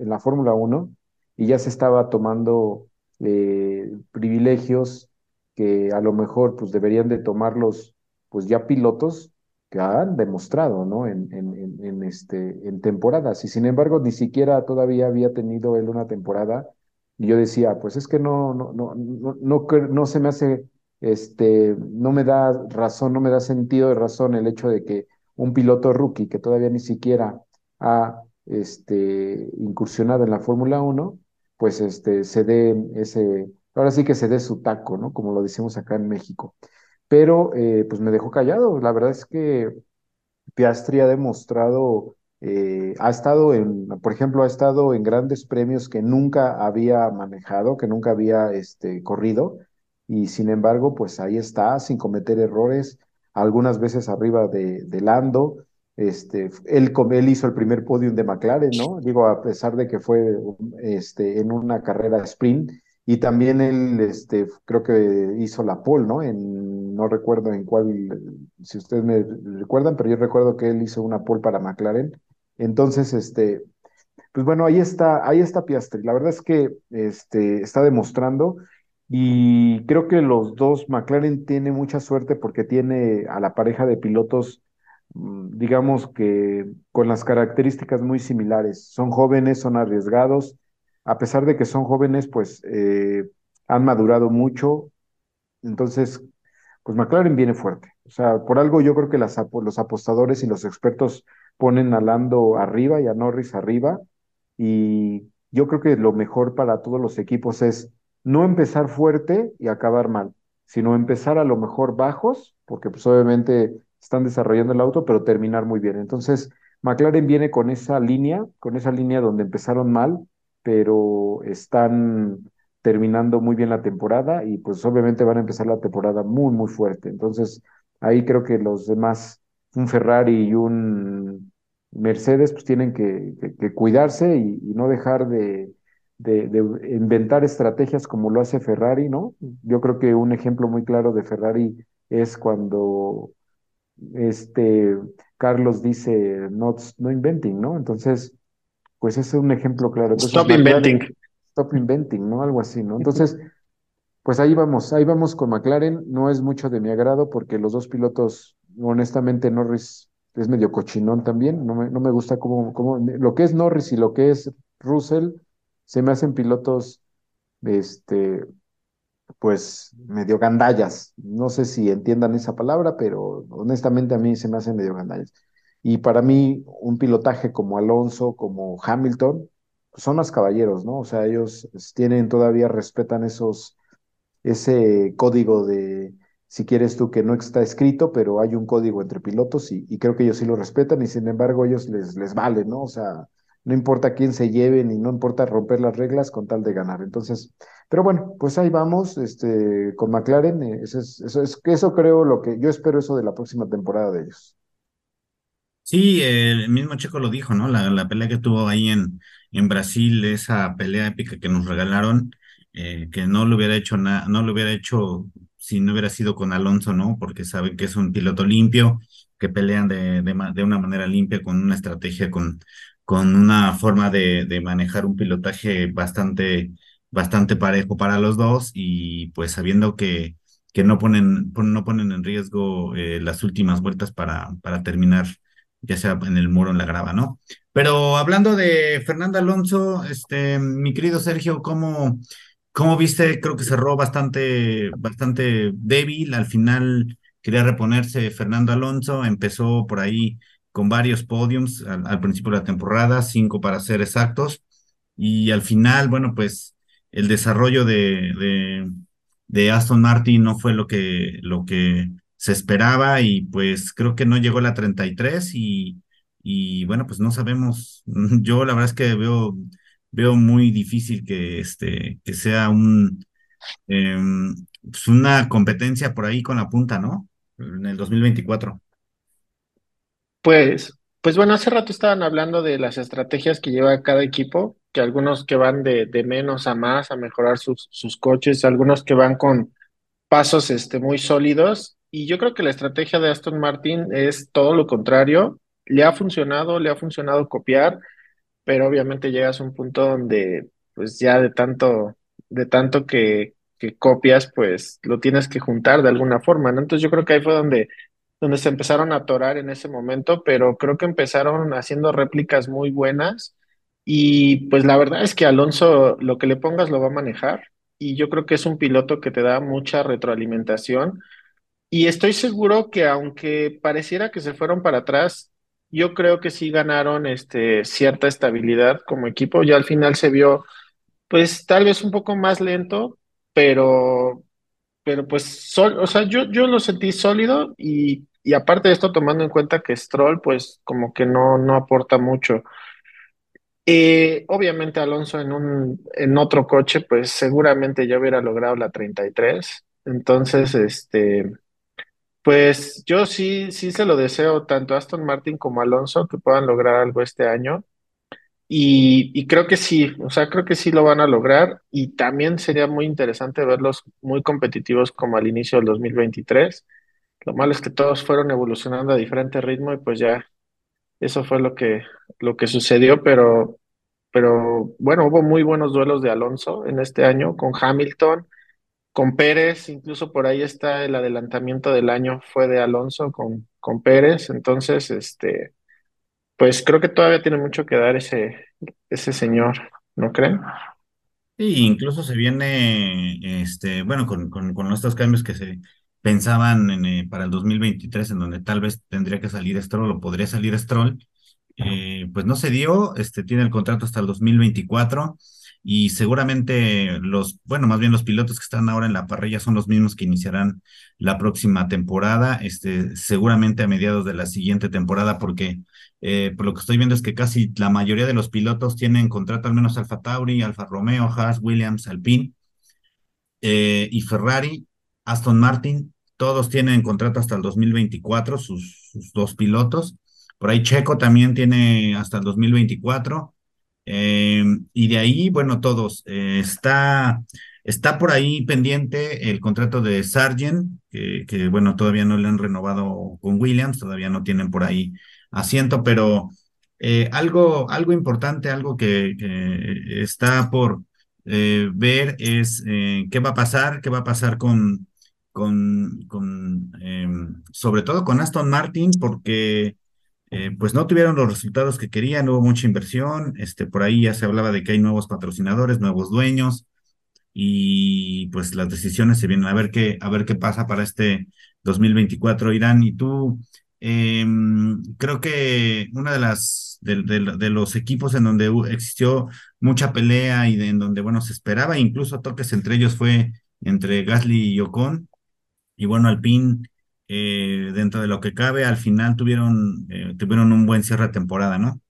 en la Fórmula 1 y ya se estaba tomando eh, privilegios que a lo mejor pues deberían de tomarlos pues ya pilotos que han demostrado, ¿no? En, en, en, este, en temporadas. Y sin embargo, ni siquiera todavía había tenido él una temporada. Y yo decía, pues es que no, no, no, no, no, se me hace, este, no me da razón, no me da sentido de razón el hecho de que un piloto rookie que todavía ni siquiera ha este, incursionado en la Fórmula 1, pues este, se dé ese, ahora sí que se dé su taco, ¿no? Como lo decimos acá en México. Pero eh, pues me dejó callado. La verdad es que Piastri ha demostrado, eh, ha estado en, por ejemplo, ha estado en grandes premios que nunca había manejado, que nunca había este, corrido, y sin embargo, pues ahí está, sin cometer errores, algunas veces arriba de, de Lando, este, él, él hizo el primer podium de McLaren, ¿no? Digo, a pesar de que fue este, en una carrera sprint, y también él, este, creo que hizo la pole, ¿no? En, no recuerdo en cuál, si ustedes me recuerdan, pero yo recuerdo que él hizo una pole para McLaren. Entonces, este, pues bueno, ahí está, ahí está Piastri. La verdad es que este, está demostrando y creo que los dos, McLaren tiene mucha suerte porque tiene a la pareja de pilotos Mm, digamos que con las características muy similares. Son jóvenes, son arriesgados, a pesar de que son jóvenes, pues eh, han madurado mucho. Entonces, pues McLaren viene fuerte. O sea, por algo yo creo que los apostadores y los expertos ponen a Lando arriba y a Norris arriba. Y yo creo que lo mejor para todos los equipos es no empezar fuerte y acabar mal, sino empezar a lo mejor bajos, porque pues obviamente están desarrollando el auto, pero terminar muy bien. Entonces, McLaren viene con esa línea, con esa línea donde empezaron mal, pero están terminando muy bien la temporada y pues obviamente van a empezar la temporada muy, muy fuerte. Entonces, ahí creo que los demás, un Ferrari y un Mercedes, pues tienen que, cuidarse y, no dejar de, de, de, inventar estrategias como lo hace Ferrari, ¿no? Yo creo que un ejemplo muy claro de Ferrari es cuando este, Carlos dice, no, no inventing, ¿no? Entonces, pues ese es un ejemplo claro. stop inventing. Stop inventing, ¿no? Algo así, ¿no? Entonces, pues ahí vamos, ahí vamos con McLaren. No es mucho de mi agrado porque los dos pilotos, honestamente, Norris es medio cochinón también. No me, no me gusta cómo, lo que es Norris y lo que es Russell, se me hacen pilotos, este, pues medio gandallas. No sé si entiendan esa palabra, pero honestamente a mí se me hacen medio gandallas. Y para mí, un pilotaje como Alonso, como Hamilton, son más caballeros, ¿no? O sea, ellos tienen todavía, respetan esos, ese código de, si quieres tú, que no está escrito, pero hay un código entre pilotos y, y creo que ellos sí lo respetan y sin embargo ellos les, les vale, ¿no? O sea, no importa quién se lleve ni no importa romper las reglas con tal de ganar. Entonces, pero bueno, pues ahí vamos, este, con McLaren, eh, eso es, eso es, eso creo lo que, yo espero eso de la próxima temporada de ellos. Sí, el mismo Checo lo dijo, ¿no? La, la pelea que tuvo ahí en, en Brasil, esa pelea épica que nos regalaron, eh, que no lo hubiera hecho nada, no lo hubiera hecho si no hubiera sido con Alonso, ¿no? Porque saben que es un piloto limpio, que pelean de, de, una manera limpia, con una estrategia, con, con una forma de, de manejar un pilotaje bastante, bastante parejo para los dos y pues sabiendo que, que no ponen, no ponen en riesgo eh, las últimas vueltas para, para terminar, ya sea en el muro o en la grava, ¿no? Pero hablando de Fernando Alonso, este, mi querido Sergio, ¿cómo, cómo viste? Creo que cerró bastante, bastante débil. Al final quería reponerse Fernando Alonso, empezó por ahí con varios podiums al, principio de la temporada, cinco para ser exactos, y al final, bueno, pues el desarrollo de, de, Aston Martin no fue lo que, lo que se esperaba y pues creo que no llegó la 33 y, y bueno, pues no sabemos, yo la verdad es que veo, veo muy difícil que, este, que sea un, eh, pues una competencia por ahí con la punta, ¿no? En el 2024. Pues, pues bueno, hace rato estaban hablando de las estrategias que lleva cada equipo, que algunos que van de, de menos a más a mejorar sus, sus coches, algunos que van con pasos este, muy sólidos. Y yo creo que la estrategia de Aston Martin es todo lo contrario. Le ha funcionado, le ha funcionado copiar, pero obviamente llegas a un punto donde pues ya de tanto, de tanto que, que copias, pues lo tienes que juntar de alguna forma, ¿no? Entonces yo creo que ahí fue donde, donde se empezaron a atorar en ese momento, pero creo que empezaron haciendo réplicas muy buenas y pues la verdad es que Alonso lo que le pongas lo va a manejar y yo creo que es un piloto que te da mucha retroalimentación y estoy seguro que aunque pareciera que se fueron para atrás, yo creo que sí ganaron este, cierta estabilidad como equipo. Ya al final se vio, pues tal vez un poco más lento, pero, pero pues, o sea, yo, yo lo sentí sólido y, y aparte de esto, tomando en cuenta que Stroll, pues como que no, no aporta mucho. Eh, obviamente Alonso en un, en otro coche, pues seguramente ya hubiera logrado la 33. Entonces, este... Pues yo sí, sí se lo deseo tanto a Aston Martin como a Alonso que puedan lograr algo este año y, y creo que sí, o sea, creo que sí lo van a lograr y también sería muy interesante verlos muy competitivos como al inicio del 2023. Lo malo es que todos fueron evolucionando a diferente ritmo y pues ya eso fue lo que, lo que sucedió, pero, pero bueno, hubo muy buenos duelos de Alonso en este año con Hamilton. Con Pérez, incluso por ahí está el adelantamiento del año, fue de Alonso con, con Pérez, entonces, este, pues creo que todavía tiene mucho que dar ese, ese señor, ¿no creen? Sí, incluso se viene, este, bueno, con, con, con estos cambios que se pensaban en, eh, para el 2023, en donde tal vez tendría que salir Stroll o podría salir Stroll, eh, pues no se dio, este, tiene el contrato hasta el 2024 y seguramente los, bueno, más bien los pilotos que están ahora en la parrilla son los mismos que iniciarán la próxima temporada, este, seguramente a mediados de la siguiente temporada, porque eh, por lo que estoy viendo es que casi la mayoría de los pilotos tienen contrato, al menos Alfa Tauri, Alfa Romeo, Haas, Williams, Alpine eh, y Ferrari, Aston Martin, todos tienen contrato hasta el 2024, sus, sus dos pilotos. Por ahí Checo también tiene hasta el 2024. Eh, y de ahí, bueno, todos. Eh, está, está por ahí pendiente el contrato de Sargent, que, bueno, todavía no le han renovado con Williams, todavía no tienen por ahí asiento, pero eh, algo, algo importante, algo que, que está por ver es qué va a pasar, qué va a pasar con, con, con eh, sobre todo con Aston Martin, porque eh, pues no tuvieron los resultados que querían, hubo mucha inversión, este, por ahí ya se hablaba de que hay nuevos patrocinadores, nuevos dueños, y pues las decisiones se vienen a ver qué, a ver qué pasa para este 2024, Irán. Y tú, eh, creo que una de las de, los equipos en donde existió mucha pelea y en donde, bueno, se esperaba incluso toques entre ellos fue entre Gasly y Ocon. Y bueno, Alpine, eh, dentro de lo que cabe, al final tuvieron, eh, tuvieron un buen cierre de temporada, ¿no?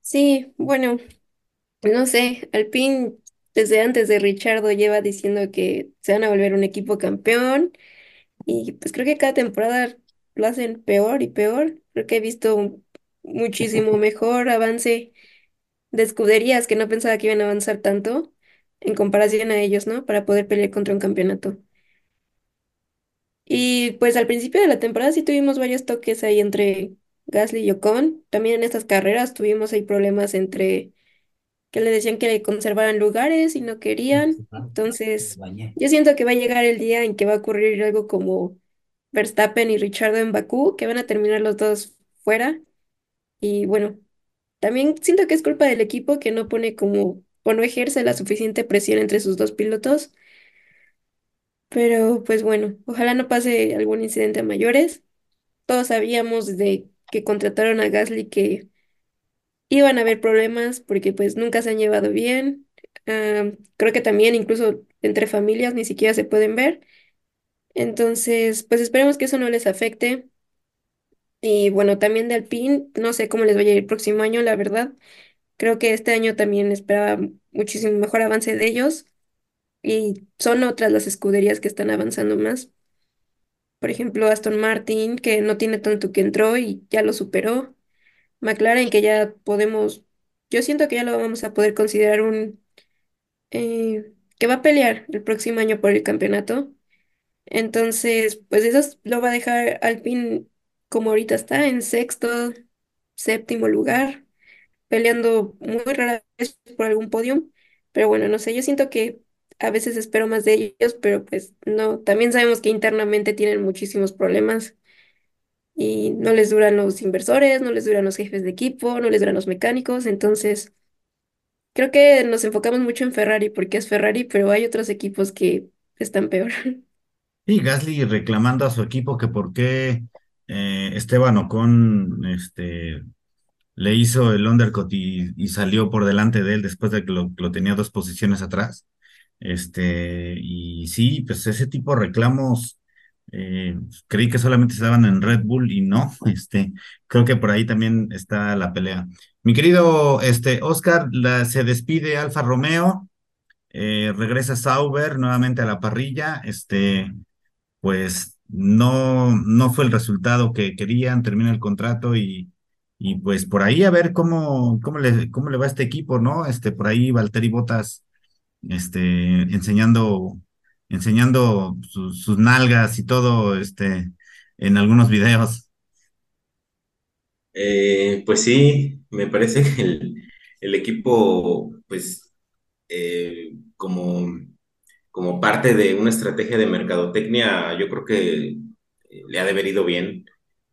Sí, bueno, no sé, Alpine desde antes de Richardo lleva diciendo que se van a volver un equipo campeón y pues creo que cada temporada lo hacen peor y peor. Creo que he visto muchísimo mejor avance de escuderías que no pensaba que iban a avanzar tanto en comparación a ellos, ¿no? Para poder pelear contra un campeonato. Y pues al principio de la temporada sí tuvimos varios toques ahí entre Gasly y Ocon. También en estas carreras tuvimos ahí problemas entre que le decían que le conservaran lugares y no querían. Entonces, yo siento que va a llegar el día en que va a ocurrir algo como Verstappen y Richardo en Bakú, que van a terminar los dos fuera. Y bueno, también siento que es culpa del equipo que no pone como o no ejerce la suficiente presión entre sus dos pilotos. Pero pues bueno, ojalá no pase algún incidente a mayores. Todos sabíamos desde que contrataron a Gasly que iban a haber problemas porque pues nunca se han llevado bien. Creo que también incluso entre familias ni siquiera se pueden ver. Entonces, pues esperemos que eso no les afecte. Y bueno, también de Alpine, no sé cómo les vaya a ir el próximo año, la verdad. Creo que este año también esperaba muchísimo mejor avance de ellos y son otras las escuderías que están avanzando más. Por ejemplo, Aston Martin, que no tiene tanto que entró y ya lo superó. McLaren, que ya podemos, yo siento que ya lo vamos a poder considerar un, eh, que va a pelear el próximo año por el campeonato. Entonces, pues eso lo va a dejar Alpine como ahorita está, en sexto, séptimo lugar, peleando muy rara vez por algún podio. Pero bueno, no sé, yo siento que a veces espero más de ellos, pero pues no, también sabemos que internamente tienen muchísimos problemas y no les duran los inversores, no les duran los jefes de equipo, no les duran los mecánicos, entonces creo que nos enfocamos mucho en Ferrari porque es Ferrari, pero hay otros equipos que están peor. Y Gasly reclamando a su equipo que por qué eh, Esteban Ocon este, le hizo el undercut y, salió por delante de él después de que lo, tenía dos posiciones atrás. Este, y sí, pues ese tipo de reclamos eh, creí que solamente se daban en Red Bull y no, este, creo que por ahí también está la pelea. Mi querido este, Oscar, se despide Alfa Romeo, eh, regresa Sauber nuevamente a la parrilla, este, pues no, no fue el resultado que querían, termina el contrato y, y pues por ahí a ver cómo, cómo le, cómo le va a este equipo, ¿no? Este, por ahí Valtteri Bottas este, enseñando, enseñando sus nalgas y todo, este, en algunos videos. Eh, pues sí, me parece que el, el equipo, pues, eh, como, como parte de una estrategia de mercadotecnia, yo creo que eh, le ha de haber ido bien.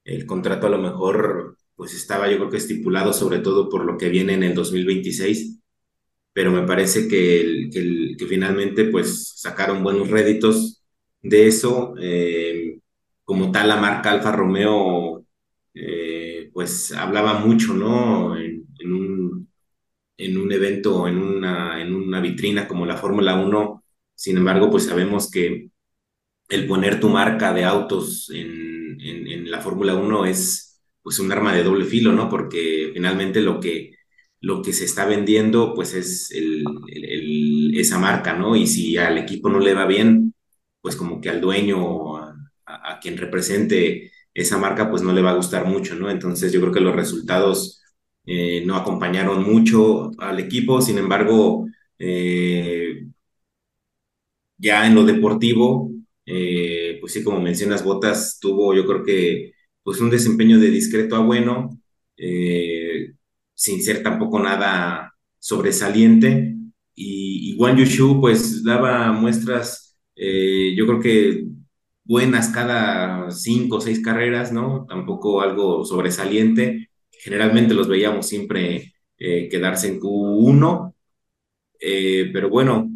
El contrato a lo mejor, pues estaba yo creo que estipulado sobre todo por lo que viene en el 2026, pero me parece que, el- que, finalmente pues sacaron buenos réditos de eso. Eh, como tal, la marca Alfa Romeo eh, pues hablaba mucho, ¿no? En, un, en un evento, en una, en una vitrina como la Fórmula Uno Sin embargo, pues sabemos que el poner tu marca de autos en, en, en la Fórmula Uno es pues un arma de doble filo, ¿no? Porque finalmente lo que, lo que se está vendiendo pues es el, esa marca, ¿no? Y si al equipo no le va bien, pues como que al dueño, a, a- a quien represente esa marca, pues no le va a gustar mucho, ¿no? Entonces yo creo que los resultados eh, no acompañaron mucho al equipo, sin embargo, eh, ya en lo deportivo, eh, pues sí, como mencionas, Botas tuvo yo creo que pues un desempeño de discreto a bueno, eh, sin ser tampoco nada sobresaliente. Y, y Wang Yushu pues daba muestras, eh, yo creo que buenas cada cinco o seis carreras, ¿no? Tampoco algo sobresaliente. Generalmente los veíamos siempre eh, quedarse en Q1 eh, pero bueno,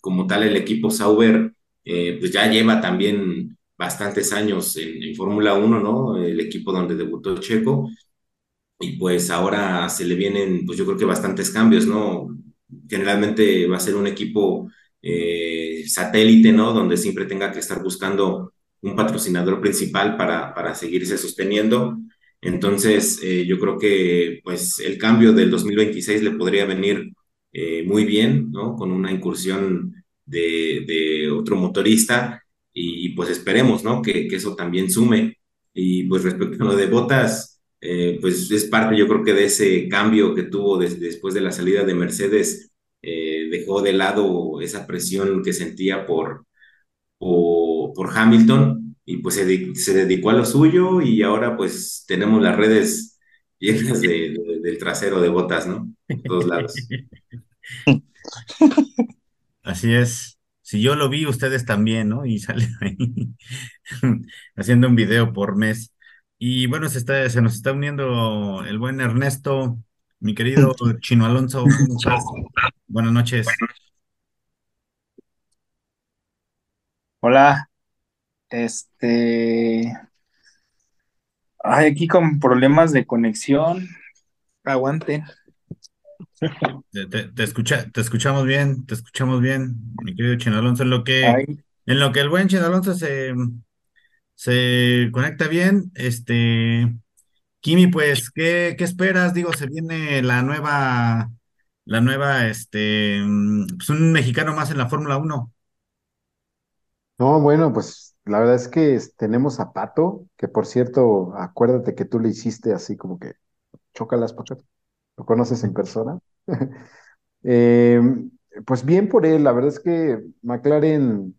como tal el equipo Sauber pues ya lleva también bastantes años en, en Fórmula Uno ¿no? El equipo donde debutó Checo y pues ahora se le vienen pues yo creo que bastantes cambios, ¿no? Generalmente va a ser un equipo eh, satélite, ¿no? Donde siempre tenga que estar buscando un patrocinador principal para, para seguirse sosteniendo. Entonces, eh, yo creo que pues el cambio del 2026 le podría venir eh, muy bien, ¿no? Con una incursión de, de otro motorista y, pues esperemos, ¿no? Que, eso también sume. Y pues respecto a lo de Botas, eh, pues es parte yo creo que de ese cambio que tuvo después de la salida de Mercedes, eh, dejó de lado esa presión que sentía por, por, Hamilton y pues se, dedicó a lo suyo y ahora pues tenemos las redes llenas de, del trasero de botas, ¿no? Por todos lados. Así es. Si yo lo vi, ustedes también, ¿no? Y sale ahí haciendo un video por mes. Y bueno, se, está, se nos está uniendo el buen Ernesto, mi querido Chino Alonso. Buenas noches. Hola, este, hay aquí con problemas de conexión. Aguante. Te, escucha, te escuchamos bien, te escuchamos bien, mi querido Chino Alonso. En lo que, en lo que el buen Chino Alonso se, se conecta bien, este, Kimi, pues, ¿qué, qué esperas? Digo, se viene la nueva, la nueva, este, pues un mexicano más en la Fórmula 1. No, bueno, pues la verdad es que tenemos a Pato, que por cierto, acuérdate que tú le hiciste así como que las Pato. ¿Lo conoces en persona? Eh, pues bien por él, la verdad es que McLaren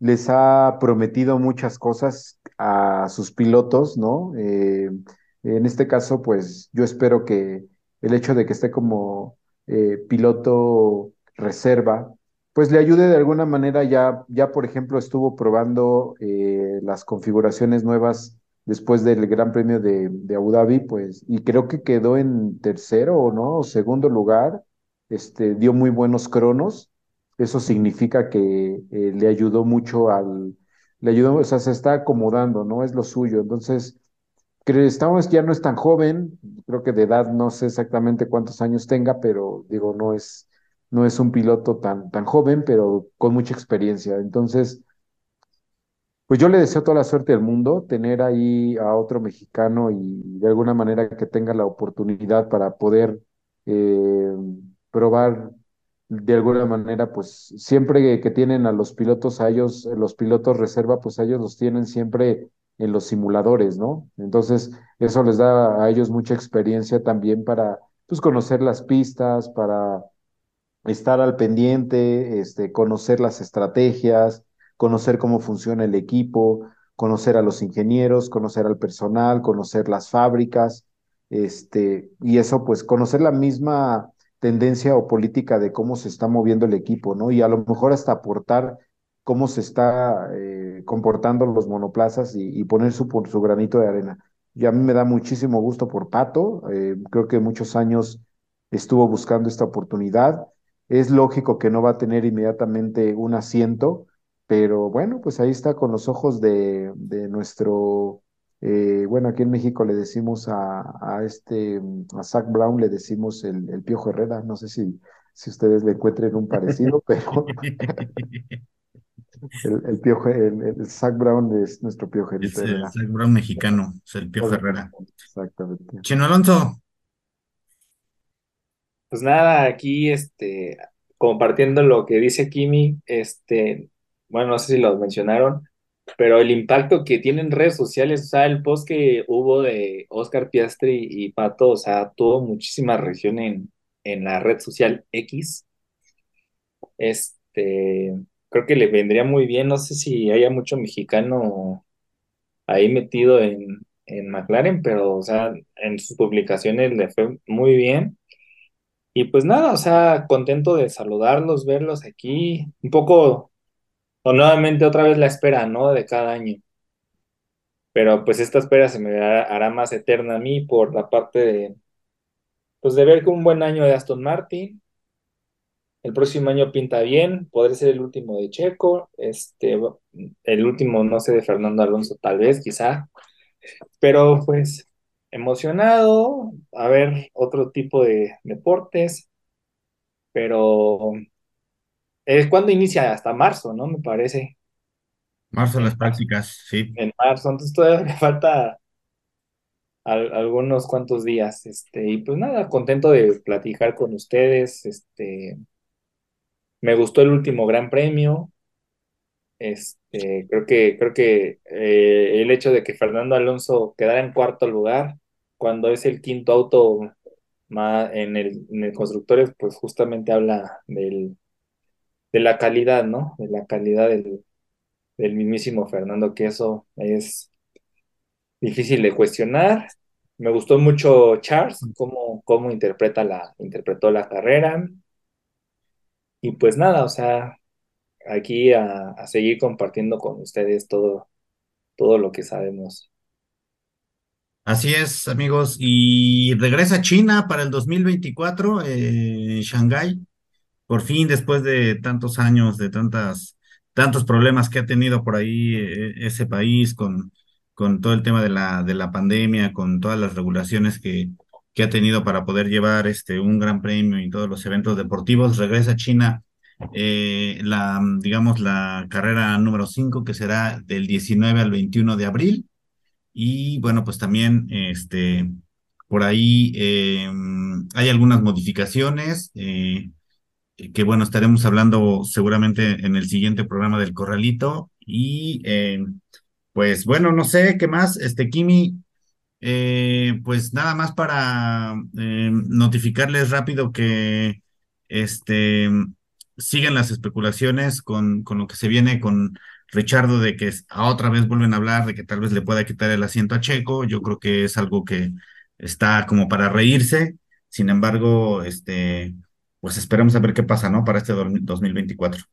les ha prometido muchas cosas a sus pilotos, ¿no? Eh, en este caso, pues yo espero que el hecho de que esté como eh, piloto reserva, pues le ayude de alguna manera. Ya, ya por ejemplo, estuvo probando las configuraciones nuevas después del Gran Premio de, Abu Dhabi, pues, y creo que quedó en tercero o no, o segundo lugar. Este, dio muy buenos cronos. Eso significa que eh, le ayudó mucho al, le ayudó, o sea, se está acomodando, ¿no? Es lo suyo. Entonces, estamos ya no es tan joven, creo que de edad no sé exactamente cuántos años tenga, pero digo, no es, no es un piloto tan, tan joven, pero con mucha experiencia. Entonces, pues yo le deseo toda la suerte del mundo, tener ahí a otro mexicano y de alguna manera que tenga la oportunidad para poder eh, probar de alguna manera, pues siempre que tienen a los pilotos, a ellos, los pilotos reserva, pues ellos los tienen siempre en los simuladores, ¿no? Entonces, eso les da a ellos mucha experiencia también para, pues, conocer las pistas, para estar al pendiente, este, conocer las estrategias, conocer cómo funciona el equipo, conocer a los ingenieros, conocer al personal, conocer las fábricas, este, y eso, pues, conocer la misma tendencia o política de cómo se está moviendo el equipo, ¿no? Y a lo mejor hasta aportar cómo se está eh, comportando los monoplazas y, poner su, su granito de arena. Y a mí me da muchísimo gusto por Pato, eh, creo que muchos años estuvo buscando esta oportunidad. Es lógico que no va a tener inmediatamente un asiento, pero bueno, pues ahí está con los ojos de, de nuestro, eh, bueno, aquí en México le decimos a, a, este, a Zach Brown, le decimos el, el Piojo Herrera, no sé si, si ustedes le encuentren un parecido, pero El, el, piojo, el, Zach Brown es nuestro piojerito. Es el Zach Brown mexicano, es el piojo Herrera. Exactamente. Chino Alonso. Pues nada, aquí este, compartiendo lo que dice Kimi, este, bueno, no sé si lo mencionaron, pero el impacto que tienen redes sociales, o sea, el post que hubo de Oscar Piastri y Pato, o sea, tuvo muchísima reacción en, en la red social X. Este, creo que le vendría muy bien. No sé si haya mucho mexicano ahí metido en, en McLaren, pero, o sea, en sus publicaciones le fue muy bien. Y pues nada, o sea, contento de saludarlos, verlos aquí, un poco, o nuevamente otra vez la espera, ¿no? De cada año. Pero pues esta espera se me hará, más eterna a mí por la parte de, pues de ver que un buen año de Aston Martin, el próximo año pinta bien, podría ser el último de Checo, este, el último, no sé, de Fernando Alonso, tal vez, quizá. Pero pues emocionado a ver otro tipo de deportes, pero es cuando inicia hasta marzo, ¿no? Me parece. Marzo las prácticas, sí. En marzo, entonces todavía me falta algunos cuantos días, este, y pues nada, contento de platicar con ustedes, este, me gustó el último Gran Premio. Este, creo que, creo que eh, el hecho de que Fernando Alonso quedara en cuarto lugar, cuando es el quinto auto más en el, en el constructores, pues justamente habla del, de la calidad, ¿no? De la calidad del, del mismísimo Fernando, que eso es difícil de cuestionar. Me gustó mucho Charles, cómo, cómo interpreta la, interpretó la carrera. Y pues nada, o sea, aquí a, a seguir compartiendo con ustedes todo, todo lo que sabemos. Así es, amigos. Y regresa China para el 2024, eh, Shanghái. Por fin, después de tantos años, de tantas, tantos problemas que ha tenido por ahí eh, ese país con, con todo el tema de la, de la pandemia, con todas las regulaciones que, que ha tenido para poder llevar este, un gran premio y todos los eventos deportivos, regresa China eh, la, digamos, la carrera número 5, que será del 19 al 21 de abril. Y bueno, pues también este, por ahí eh, hay algunas modificaciones que bueno, estaremos hablando seguramente en el siguiente programa del Corralito. Y eh, pues bueno, no sé qué más, este Kimi, eh, pues nada más para eh, notificarles rápido que este siguen las especulaciones con, con lo que se viene con Richardo de que a otra vez vuelven a hablar de que tal vez le pueda quitar el asiento a Checo. Yo creo que es algo que está como para reírse. Sin embargo, este, pues esperemos a ver qué pasa, ¿no? Para este 2024.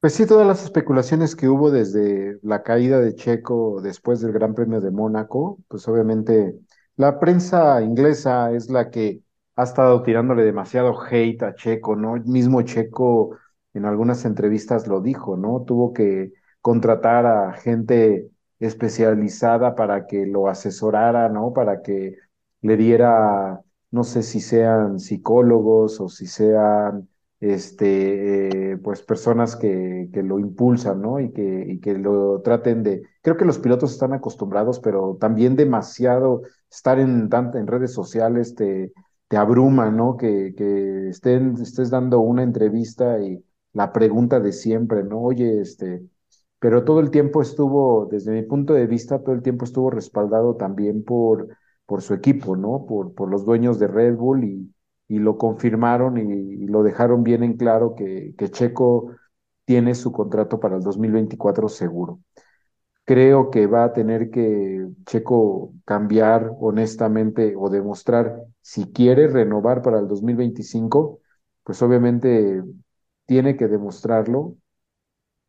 Pues sí, todas las especulaciones que hubo desde la caída de Checo después del Gran Premio de Mónaco, pues obviamente la prensa inglesa es la que ha estado tirándole demasiado hate a Checo, ¿no? El mismo Checo en algunas entrevistas lo dijo, ¿no? Tuvo que contratar a gente especializada para que lo asesorara, ¿no? Para que le diera, no sé si sean psicólogos o si sean este, eh, pues personas que, que, lo impulsan, ¿no? Y que, y que lo traten de... Creo que los pilotos están acostumbrados, pero también demasiado estar en, en redes sociales te, te abruma, ¿no? Que, que estén, estés dando una entrevista y la pregunta de siempre, ¿no? Oye, este, pero todo el tiempo estuvo, desde mi punto de vista, todo el tiempo estuvo respaldado también por, por su equipo, ¿no? Por, por los dueños de Red Bull y, y lo confirmaron y, lo dejaron bien en claro que, que Checo tiene su contrato para el 2024 seguro. Creo que va a tener que Checo cambiar honestamente o demostrar si quiere renovar para el 2025, pues obviamente tiene que demostrarlo.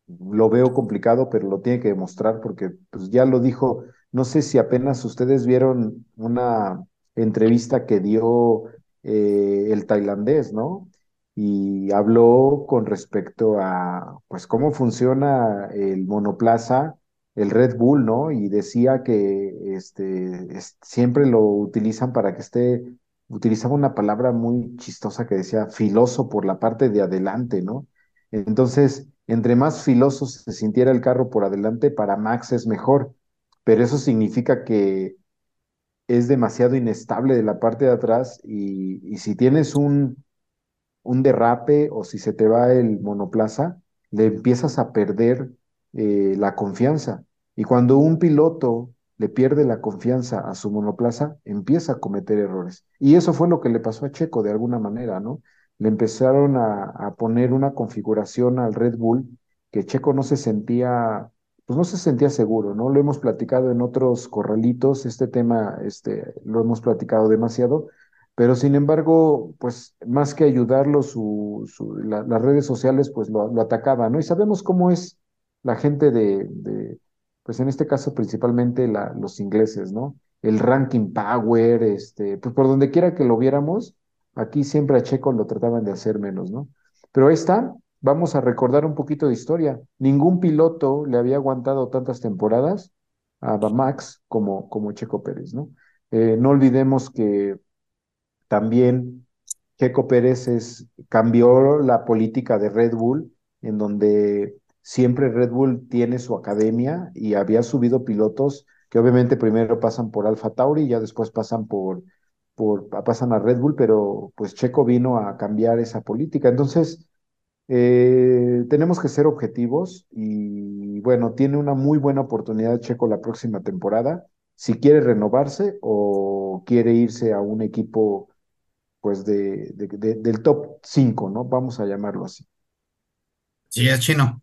Lo veo complicado, pero lo tiene que demostrar porque pues ya lo dijo, no sé si apenas ustedes vieron una entrevista que dio eh, el tailandés, ¿no? Y habló con respecto a, pues, cómo funciona el monoplaza, el Red Bull, ¿no? Y decía que este, es, siempre lo utilizan para que esté, utilizaba una palabra muy chistosa que decía filoso por la parte de adelante, ¿no? Entonces, entre más filoso se sintiera el carro por adelante, para Max es mejor, pero eso significa que es demasiado inestable de la parte de atrás y, si tienes un, derrape o si se te va el monoplaza, le empiezas a perder eh, la confianza. Y cuando un piloto le pierde la confianza a su monoplaza, empieza a cometer errores. Y eso fue lo que le pasó a Checo de alguna manera, ¿no? Le empezaron a poner una configuración al Red Bull que Checo no se sentía pues no se sentía seguro, ¿no? Lo hemos platicado en otros corralitos, este tema este, lo hemos platicado demasiado, pero sin embargo, pues más que ayudarlo, las redes sociales pues lo, atacaban, ¿no? Y sabemos cómo es la gente de, de pues en este caso principalmente los ingleses, ¿no? El ranking power, este, pues por donde quiera que lo viéramos, aquí siempre a Checo lo trataban de hacer menos, ¿no? Pero ahí está, vamos a recordar un poquito de historia. Ningún piloto le había aguantado tantas temporadas a Max como, como Checo Pérez, ¿no? Eh, no olvidemos que también Checo Pérez es, cambió la política de Red Bull, en donde siempre Red Bull tiene su academia y había subido pilotos que obviamente primero pasan por Alfa Tauri y ya después pasan por, por pasan a Red Bull, pero pues Checo vino a cambiar esa política. Entonces, eh, tenemos que ser objetivos y bueno, tiene una muy buena oportunidad Checo la próxima temporada. si quiere renovarse o quiere irse a un equipo pues de, del top 5, ¿no? Vamos a llamarlo así. Sí, es chino.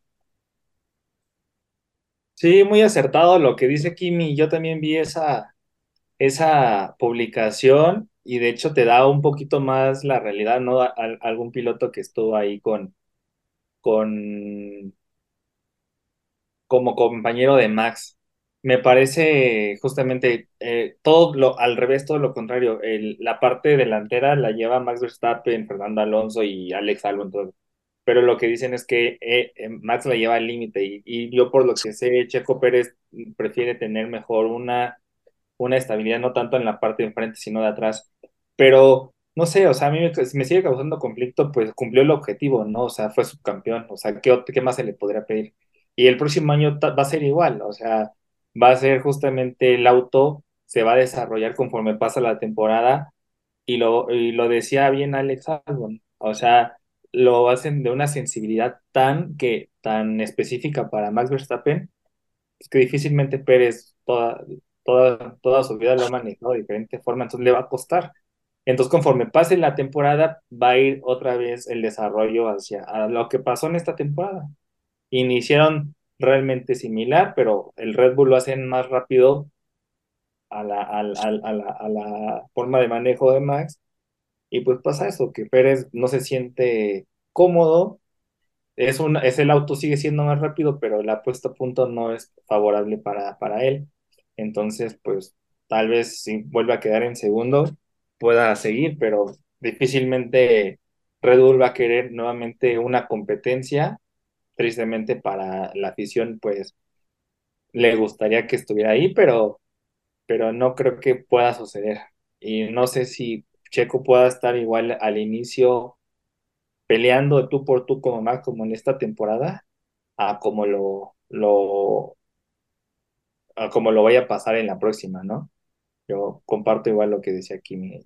Sí, muy acertado lo que dice Kimi. Yo también vi esa, esa publicación y de hecho te da un poquito más la realidad, ¿no? algún piloto que estuvo ahí con, con, como compañero de Max. Me parece justamente eh, todo lo al revés, todo lo contrario. El, la parte delantera la lleva Max Verstappen, Fernando Alonso y Alex Albon. Todo. Pero lo que dicen es que eh, eh, Max la lleva al límite y, y, yo por lo que sé, Checo Pérez prefiere tener mejor una una estabilidad no tanto en la parte de enfrente, sino de atrás. Pero no sé, o sea, a mí me, sigue causando conflicto, pues cumplió el objetivo, ¿no? O sea, fue subcampeón, o sea, ¿qué, qué más se le podría pedir? Y el próximo año va a ser igual, o sea, va a ser justamente el auto, se va a desarrollar conforme pasa la temporada, y lo, y lo decía bien Alex Albon, o sea, lo hacen de una sensibilidad tan, que, tan específica para Max Verstappen, que difícilmente Pérez toda, toda, su vida lo ha manejado de diferente forma, entonces le va a costar. Entonces, conforme pase la temporada, va a ir otra vez el desarrollo hacia lo que pasó en esta temporada. Iniciaron realmente similar, pero el Red Bull lo hacen más rápido a la, forma de manejo de Max. Y pues pasa eso, que Pérez no se siente cómodo. Es el auto sigue siendo más rápido, pero la puesta a punto no es favorable para, para él. Entonces, pues tal vez si vuelve a quedar en segundo, pueda seguir, pero difícilmente Red Bull va a querer nuevamente una competencia. Tristemente para la afición, pues le gustaría que estuviera ahí, pero, pero no creo que pueda suceder. Y no sé si Checo pueda estar igual al inicio peleando tú por tú como más como en esta temporada, a como lo, lo como lo vaya a pasar en la próxima, ¿no? Yo comparto igual lo que decía aquí mi...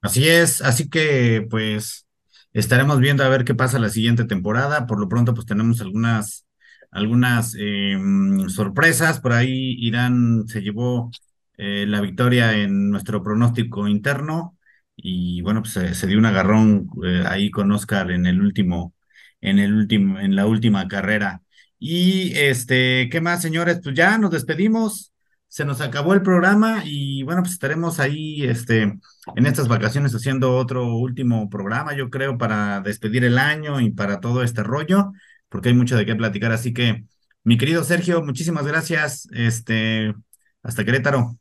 Así es, así que pues estaremos viendo a ver qué pasa la siguiente temporada. Por lo pronto pues tenemos algunas, algunas em, sorpresas. Por ahí Irán se llevó eh, la victoria en nuestro pronóstico interno y bueno, pues se, dio un agarrón eh, ahí con Oscar en el último, en el último, en la última carrera. Y este, ¿qué más, señores? Pues ya nos despedimos. Se nos acabó el programa y bueno, pues estaremos ahí este, en estas vacaciones haciendo otro último programa, yo creo, para despedir el año y para todo este rollo, porque hay mucho de qué platicar. Así que, mi querido Sergio, muchísimas gracias. Este, hasta Querétaro.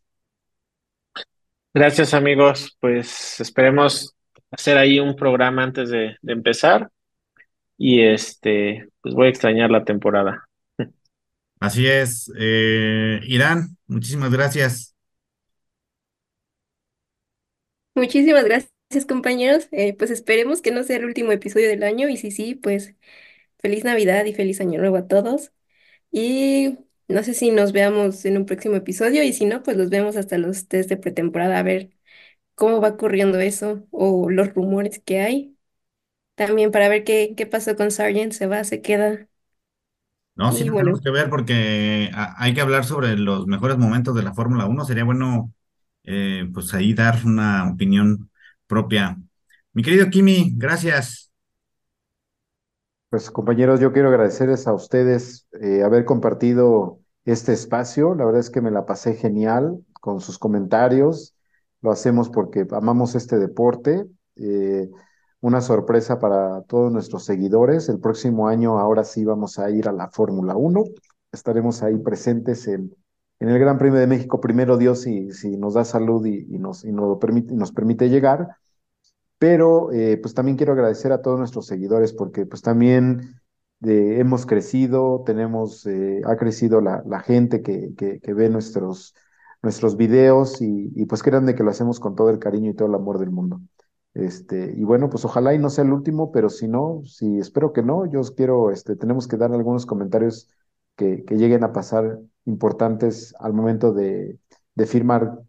Gracias, amigos. Pues esperemos hacer ahí un programa antes de, empezar y este, pues voy a extrañar la temporada. Así es. Eh, Irán, muchísimas gracias. Muchísimas gracias, compañeros. Eh, pues esperemos que no sea el último episodio del año y si sí, pues feliz Navidad y feliz Año Nuevo a todos. Y no sé si nos veamos en un próximo episodio y si no, pues los vemos hasta los test de pretemporada a ver cómo va ocurriendo eso o los rumores que hay. También para ver qué, qué pasó con Sargent, se va, se queda. No, sí, tenemos que ver porque hay que hablar sobre los mejores momentos de la Fórmula 1. Sería bueno, eh, pues ahí dar una opinión propia. Mi querido Kimi, gracias. Pues compañeros, yo quiero agradecerles a ustedes eh, haber compartido este espacio. La verdad es que me la pasé genial con sus comentarios. Lo hacemos porque amamos este deporte. Eh, una sorpresa para todos nuestros seguidores. El próximo año, ahora sí, vamos a ir a la Fórmula 1. Estaremos ahí presentes en, en, el Gran Premio de México, primero Dios, si, si nos da salud y, nos, y nos, permite, nos permite llegar. Pero eh, pues también quiero agradecer a todos nuestros seguidores porque pues también eh, hemos crecido, tenemos, eh, ha crecido la, la gente que, que, que, ve nuestros, nuestros videos y, y pues créanme que lo hacemos con todo el cariño y todo el amor del mundo. Este, y bueno, pues ojalá y no sea el último, pero si no, si espero que no, yo os quiero, este, tenemos que dar algunos comentarios que, que lleguen a pasar importantes al momento de, de firmar,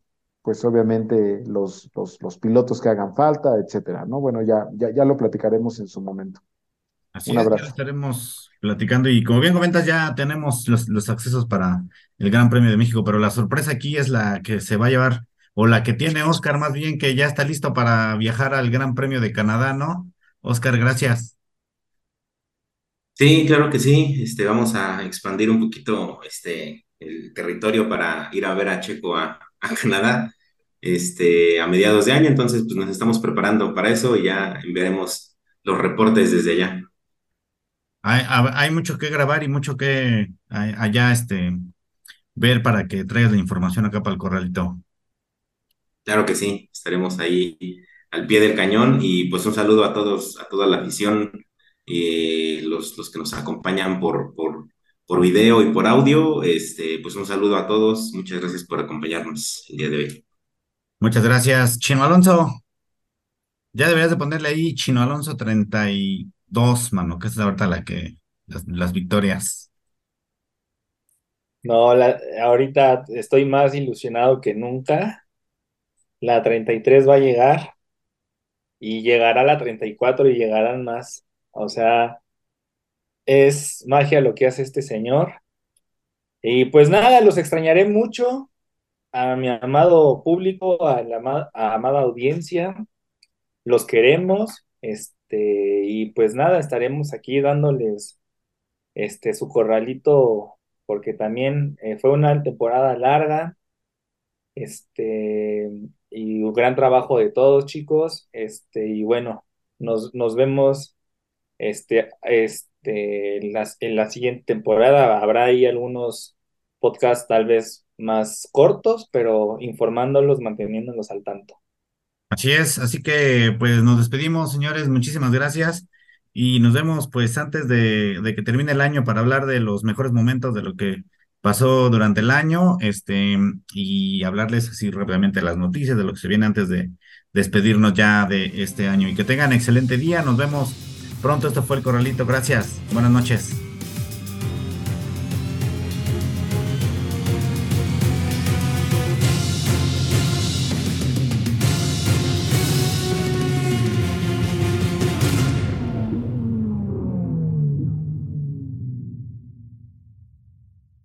pues obviamente los, los, los, pilotos que hagan falta, etcétera, ¿no? Bueno, ya, ya, ya lo platicaremos en su momento. Así Un es, ya abrazo. estaremos platicando y como bien comentas, ya tenemos los, los accesos para el Gran Premio de México, pero la sorpresa aquí es la que se va a llevar, o la que tiene Oscar más bien, que ya está listo para viajar al Gran Premio de Canadá, ¿no? Oscar, gracias. Sí, claro que sí. Este, vamos a expandir un poquito este, el territorio para ir a ver a Checo a, a Canadá este, a mediados de año. Entonces, pues nos estamos preparando para eso y ya enviaremos los reportes desde allá. Hay, hay mucho que grabar y mucho que allá este, ver para que traigas la información acá para el corralito. Claro que sí, estaremos ahí al pie del cañón y pues un saludo a todos, a toda la afición, eh, los, los que nos acompañan por, por, por video y por audio. Este, pues un saludo a todos. Muchas gracias por acompañarnos el día de hoy. Muchas gracias. Chino Alonso, ya deberías de ponerle ahí Chino Alonso 32, mano, que esa es ahorita la que, las, las victorias. No, la, ahorita estoy más ilusionado que nunca. La 33 va a llegar y llegará la 34 y llegarán más. O sea, es magia lo que hace este señor. Y pues nada, los extrañaré mucho a mi amado público, a la amada audiencia. Los queremos. Este, y pues nada, estaremos aquí dándoles este su corralito porque también eh, fue una temporada larga. Este, y un gran trabajo de todos, chicos. Este, y bueno, nos, nos vemos este, este, en la, en la siguiente temporada. Habrá ahí algunos podcasts tal vez más cortos, pero informándolos, manteniéndolos al tanto. Así es, así que pues nos despedimos, señores, muchísimas gracias y nos vemos pues antes de, de que termine el año para hablar de los mejores momentos de lo que pasó durante el año, este, y hablarles así rápidamente las noticias, de lo que se viene antes de despedirnos ya de este año y que tengan excelente día, nos vemos pronto, esto fue el Corralito, gracias, buenas noches.